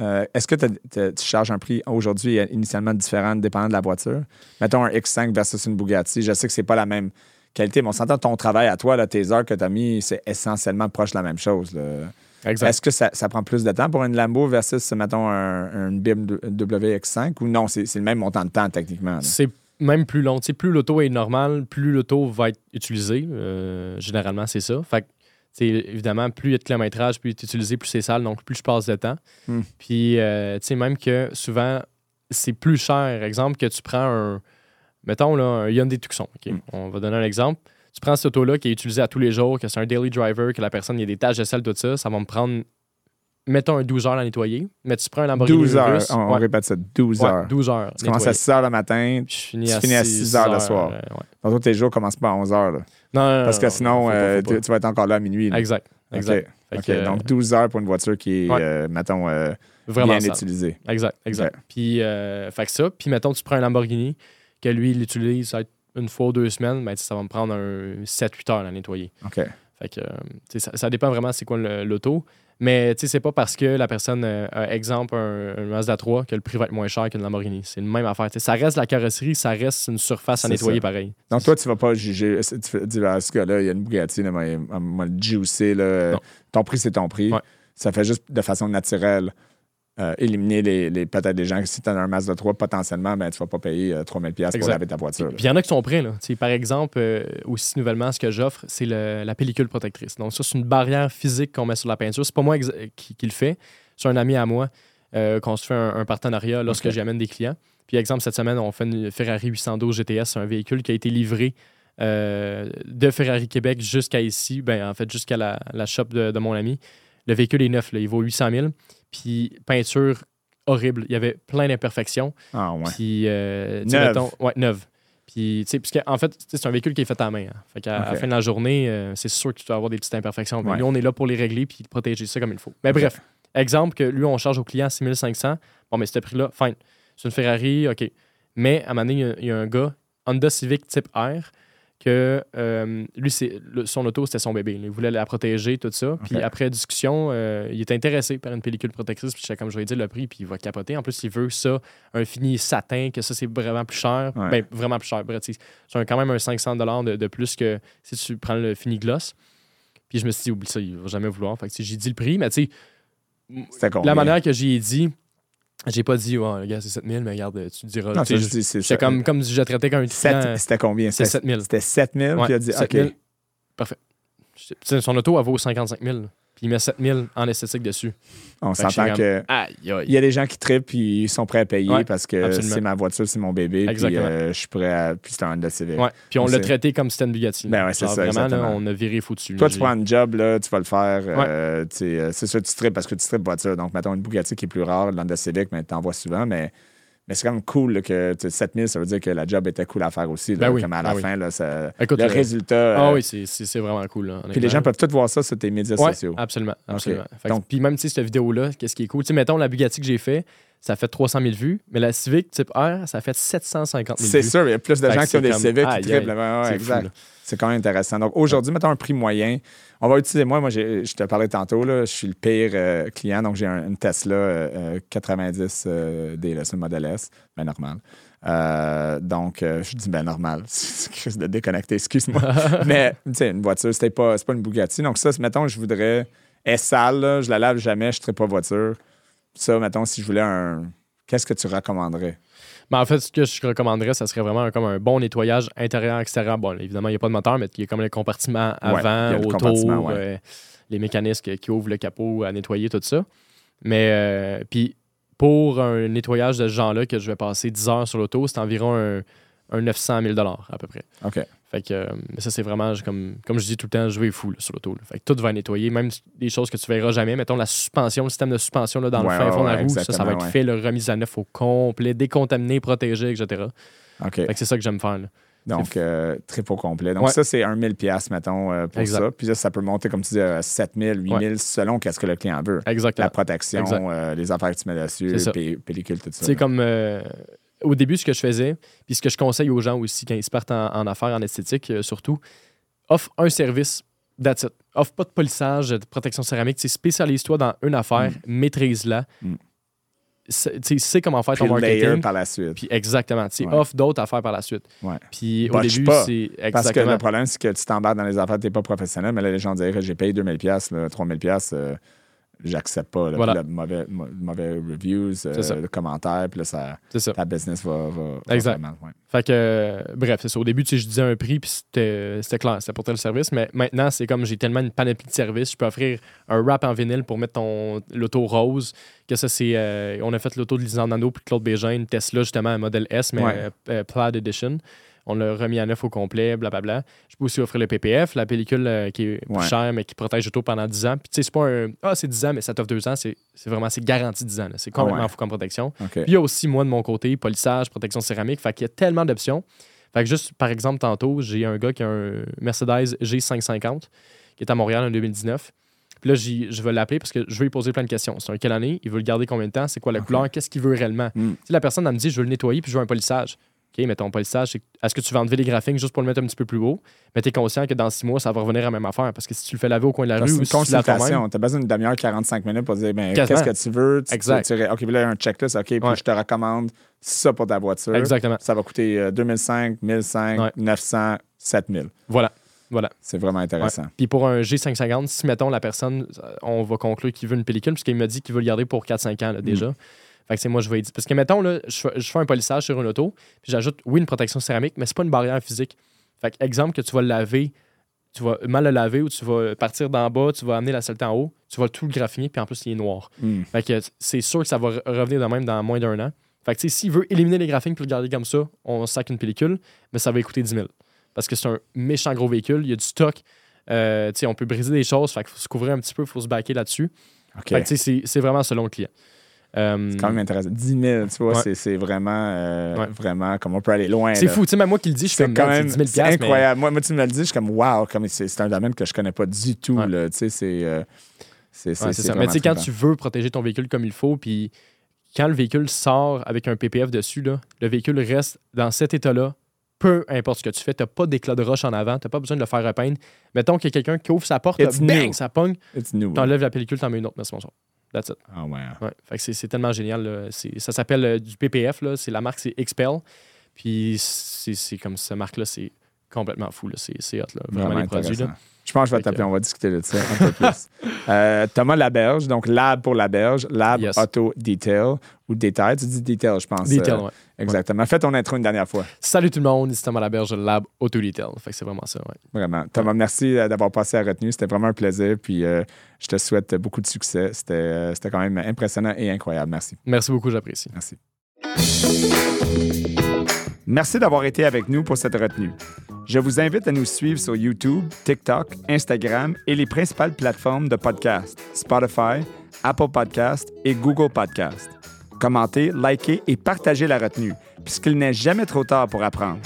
euh, est-ce que tu charges un prix aujourd'hui initialement différent dépendant de la voiture? Mettons un X5 versus une Bugatti. Je sais que c'est pas la même qualité, mais on s'entend ton travail à toi, là, tes heures que tu as mis, c'est essentiellement proche de la même chose. Est-ce que ça, prend plus de temps pour une Lambo versus, mettons, un, BMW X5 ou non, c'est le même montant de temps techniquement? C'est même plus long. plus l'auto est normal, plus l'auto va être utilisée. Euh, généralement, c'est ça. Fait évidemment, plus il y a de kilométrage, plus il est utilisé, plus c'est sale, donc plus je passe de temps. Hmm. Puis, euh, tu sais, même que souvent, c'est plus cher. Exemple, que tu prends un, mettons, là, un Hyundai Tucson. Hmm. On va donner un exemple. Tu prends cette auto-là qui est utilisée à tous les jours, que c'est un daily driver, que la personne, il y a des tâches de sel, tout ça, ça va me prendre mettons un 12 heures à nettoyer, mais tu prends un Lamborghini 12 heures, on, répète ça, 12 heures. 12 heures. Tu commences à 6 heures le matin, tu finis à, 6 heures, le soir. Euh, ouais. tes jours commencent pas à 11 heures. Là. Non, non, Parce que sinon, euh, tu, vas être encore là à minuit. Exact. exact. Donc 12 heures pour une voiture qui est, euh, mettons, bien utilisée. Exact, exact. Puis, fait que ça, puis mettons, tu prends un Lamborghini, que lui, il l'utilise ça une fois ou deux semaines, ben, ça va me prendre un 7-8 heures à nettoyer. OK. Fait que, ça, ça dépend vraiment c'est quoi l'auto. Mais c'est pas parce que la personne euh, a, exemple, un, Mazda 3 que le prix va être moins cher qu'une Lamborghini. C'est une même affaire. ça reste la carrosserie, ça reste une surface à nettoyer pareil. Donc, toi, tu vas pas juger. Tu dis, ah, ce gars-là, il y a une Bugatti, il m'a juicé. Ton prix, c'est ton prix. Ça fait juste de façon naturelle euh, éliminer les, peut-être des gens si tu as un Mazda 3 potentiellement ben, tu vas pas payer 3000 euh, pièces pour laver ta voiture. il y en a qui sont prêts là. par exemple euh, aussi nouvellement ce que j'offre c'est la pellicule protectrice. Donc ça c'est une barrière physique qu'on met sur la peinture, c'est pas moi qui, le fait, c'est un ami à moi qu'on se fait un, partenariat lorsque j'amène des clients. Puis exemple cette semaine on fait une Ferrari 812 GTS, un véhicule qui a été livré de Ferrari Québec jusqu'à ici, ben en fait jusqu'à la, shop de, mon ami. Le véhicule est neuf, il vaut 800 000. Puis peinture horrible. Il y avait plein d'imperfections. Ah ouais. Puis, euh, neuve. ouais, neuve. Puis, tu sais, en fait, c'est un véhicule qui est fait à main. Hein. Fait qu'à la fin de la journée, euh, c'est sûr que tu dois avoir des petites imperfections. Mais nous, on est là pour les régler puis protéger ça comme il faut. Mais bref, exemple que lui, on charge au client 6500. Bon, mais ce prix-là, fine. C'est une Ferrari, OK. Mais à un moment donné, il y, a un gars, Honda Civic type R, que euh, lui, c'est, son auto, c'était son bébé. Il voulait la protéger, tout ça. Puis après discussion, euh, il est intéressé par une pellicule protectrice. Puis comme je vais dire le prix, puis il va capoter. En plus, il veut ça, un fini satin, que ça, c'est vraiment plus cher. Ben, vraiment plus cher. C'est quand même un 500 de, de plus que si tu prends le fini gloss. Puis je me suis dit, oublie ça, il va jamais vouloir. Fait que j'ai dit le prix, mais tu sais, la manière que j'ai dit, j'ai pas dit, ouais, le gars, c'est 7000, mais regarde, tu diras. C'est comme, comme si je traitais qu'un C'était combien? C'était 7000. C'était 7000, puis il a dit, OK. Parfait. Son auto, elle vaut 55 000. Puis il met 7000 en esthétique dessus. On s'entend que. Il y a des gens qui trippent puis ils sont prêts à payer Ouais, parce que c'est ma voiture, c'est mon bébé. Puis euh, je suis prêt à. Puis c'est un Honda Civic. Ouais. Puis on On l'a traité comme si c'était une Bugatti. Ben ouais, c'est ça, Vraiment, là, on a viré fou dessus. Toi, tu prends un job, là, tu vas le faire. euh, euh, c'est sûr, tu tripes parce que tu tripes voiture. Donc, mettons une Bugatti qui est plus rare, l'Honda Civic, mais tu en vois souvent. Mais, mais c'est quand même cool là, que tu sais, 7000, ça veut dire que la job était cool à faire aussi. Là, Ben oui, comme à ben la oui. fin, là, ça- Écoute, le euh, résultat. Ah euh, oui, c'est- c'est c'est vraiment cool. là, Puis les gens peuvent tout voir ça sur tes médias Ouais, sociaux. absolument. Donc- puis même, sais, cette vidéo-là, qu'est-ce qui est cool? Tu sais, mettons, la Bugatti que j'ai fait, ça fait 300 000 vues, mais la Civic type R, ça fait 750 000 C'est vues. sûr, il y a plus de Fait gens qui ont c'est des Civics qui triplent. C'est. C'est quand même intéressant. Donc aujourd'hui, mettons un prix moyen. On va utiliser, moi, moi je te parlais tantôt, là, je suis le pire euh, client, donc j'ai un- une Tesla euh, euh, 90 euh, D, c'est le modèle S, ben normal. Euh, donc, euh, je dis ben normal, c'est crise de déconnecter, excuse-moi. Mais, tu sais, une voiture, c'était pas, c'est pas une Bugatti. Donc ça, mettons, je voudrais, elle est sale, là, je la lave jamais, je ne pas voiture. Ça, mettons, si je voulais un, qu'est-ce que tu recommanderais? Mais en fait, ce que je recommanderais, ça serait vraiment comme un bon nettoyage intérieur-extérieur. Bon, évidemment, il n'y a pas de moteur, mais il y a comme avant, le compartiment, autour, ouais. euh, les mécanismes qui ouvrent le capot à nettoyer, tout ça. Mais, euh, puis, pour un nettoyage de ce genre-là, que je vais passer 10 heures sur l'auto, c'est environ un, un 900 000 à peu près. OK. Fait que euh, mais ça, c'est vraiment, comme, comme je dis tout le temps, je vais fou là, sur l'auto. Fait que tout va nettoyé, même des choses que tu verras jamais. Mettons la suspension, le système de suspension là, dans Ouais, le fin ouais, fond de la roue, ça, ça va être fait, le remise à neuf au complet, décontaminé, protégé, etc. Fait que c'est ça que j'aime faire. là. Donc, euh, trip au complet. Donc, Ouais. ça, c'est 1000 pièces mettons, euh, pour Exact. ça. Puis là, ça peut monter, comme tu dis, à 7000, 8000, selon qu'est-ce que le client veut. Exactement. La protection, Exact. euh, les affaires que tu mets dessus, ça. pé- pellicule, tout ça. C'est comme au début, ce que je faisais, puis ce que je conseille aux gens aussi quand ils se partent en, en affaires, en esthétique, euh, surtout, offre un service, that's it. Offre pas de polissage, de protection céramique. Spécialise-toi dans une affaire, maîtrise-la. Mm. Tu sais, comment faire Puis ton marketing. par la suite. Puis exactement. Tu Ouais. offre d'autres affaires par la suite. Ouais. Puis au début, c'est Parce que exactement. le problème, c'est que tu t'embarques dans les affaires, tu n'es pas professionnel, mais là, les gens diraient j'ai payé 2000 pièces, 3000 pièces, euh, j'accepte pas. Là, Voilà. Là, mauvais, mauvais reviews, euh, de commentaires, puis là, ça, ta business va, va, Exact. ouais. Fait que, euh, bref, c'est ça. Au début, tu sais, je disais un prix, puis c'était clair, c'était pour tel service. Mais maintenant, c'est comme j'ai tellement une panoplie de services, je peux offrir un wrap en vinyle pour mettre ton l'auto rose. Que ça, c'est. euh, on a fait l'auto de Lisanne Nano puis Claude Bégin, une Tesla, justement, un modèle S, mais Ouais. euh, euh, Plaid Edition. On l'a remis à neuf au complet, blablabla. Je peux aussi offrir le PPF, la pellicule euh, qui est plus Ouais. chère, mais qui protège l'auto pendant 10 ans. Puis, tu sais, c'est pas un. Ah, c'est 10 ans, mais ça t'offre 2 ans. C'est vraiment. C'est garanti 10 ans. C'est complètement ouais. fou comme protection. Puis il y a aussi, moi, de mon côté, polissage, protection céramique. Fait qu'il y a tellement d'options. Fait que juste, par exemple, tantôt, j'ai un gars qui a un Mercedes G550 qui est à Montréal en 2019. Puis là, je vais l'appeler parce que je vais lui poser plein de questions. C'est un quelle année? Il veut le garder combien de temps? C'est quoi la couleur? Qu'est-ce qu'il veut réellement? Mm. Si la personne, elle me dit, je veux le nettoyer puis je veux un polissage. OK, mais ton polissage, c'est- est-ce que tu vas enlever les graphiques juste pour le mettre un petit peu plus haut? Mais tu es conscient que dans six mois, ça va revenir à la même affaire. Parce que si tu le fais laver au coin de la rue ou C'est une toi-même, consultation. Tu as besoin d'une demi-heure, 45 minutes pour dire ben, qu'est-ce que tu veux? Tu, Exact. tu- tu- OK, là, il y a un checklist. OK, puis Ouais. je te recommande ça pour ta voiture. Exactement. Ça va coûter euh, 2005, 1005, Ouais. 900, 7000. Voilà. Voilà. C'est vraiment intéressant. Ouais. Puis pour un G550, si mettons la personne, euh, on va conclure qu'il veut une pellicule, puisqu'il m'a dit qu'il veut le garder pour 4-5 ans là, déjà. Fait que c'est moi, je vais dire. Parce que mettons, là, je, fais, je fais un polissage sur une auto, puis j'ajoute, oui, une protection céramique, mais c'est pas une barrière physique. Fait que, exemple, que tu vas le laver, tu vas mal le laver ou tu vas partir d'en bas, tu vas amener la saleté en haut, tu vas tout le graffiner, puis en plus, il est noir. Mm. Fait que c'est sûr que ça va re- revenir de même dans moins d'un an. Fait que, tu sais, s'il veut éliminer les graphiques pour le garder comme ça, on sac une pellicule, mais ça va coûter 10 000. Parce que c'est un méchant gros véhicule, il y a du stock. Euh, tu sais, on peut briser des choses, fait qu'il faut se couvrir un petit peu, il faut se baquer là-dessus. Fait que, tu sais, c'est- c'est vraiment selon le client. Euh, C'est quand même intéressant. 10 000, tu vois, Ouais. c'est- vraiment, euh, Ouais. vraiment comme on peut aller loin. c'est fou, tu sais, même moi qui le dis, je fais C'est quand même 10 000 c'est mais- incroyable. Moi, moi, tu me le dis, je suis comme wow, comme c'est un domaine que je connais pas du tout. Ouais. Tu sais, c'est. euh, c'est ça. Mais tu sais, quand tu veux protéger ton véhicule comme il faut, puis quand le véhicule sort avec un PPF dessus, là, le véhicule reste dans cet état-là, peu importe ce que tu fais. Tu n'as pas d'éclat de roche en avant, tu n'as pas besoin de le faire repeindre. Mettons qu'il y a quelqu'un qui ouvre sa porte, bang, ça pogne, trippant. It's new. tu enlèves la pellicule, tu en mets une autre, merci, bonsoir. That's it. Ah ouais. Ouais. Fait que c'est, tellement génial. ça s'appelle euh, du PPF, là. C'est, la marque, c'est Expel. Puis c'est, comme cette marque-là, c'est complètement fou. C'est, hot, là. Vraiment, Vraiment les produits. intéressant. Là. Je pense que je vais t'appeler, on va discuter de ça un peu plus. Euh, Thomas Laberge, donc Lab pour Laberge, Lab Yes. Auto Detail ou Detail, tu dis Detail, je pense. Detail, euh, ouais. Exactement. Fais ton intro une dernière fois. Salut tout le monde, ici Thomas Laberge, Lab Auto Retail. Fait que c'est vraiment ça, ouais. Vraiment. Thomas, merci euh, d'avoir passé à retenue. C'était vraiment un plaisir. Puis euh, je te souhaite beaucoup de succès. C'était euh, c'était quand même impressionnant et incroyable. Merci. Merci beaucoup, j'apprécie. Merci. Merci d'avoir été avec nous pour cette retenue. Je vous invite à nous suivre sur YouTube, TikTok, Instagram et les principales plateformes de podcast, Spotify, Apple Podcast et Google Podcast. Commentez, likez et partagez la retenue, puisqu'il n'est jamais trop tard pour apprendre.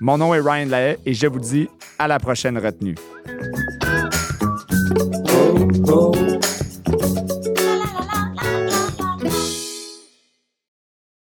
Mon nom est Ryan Lahaye et je vous dis à la prochaine retenue.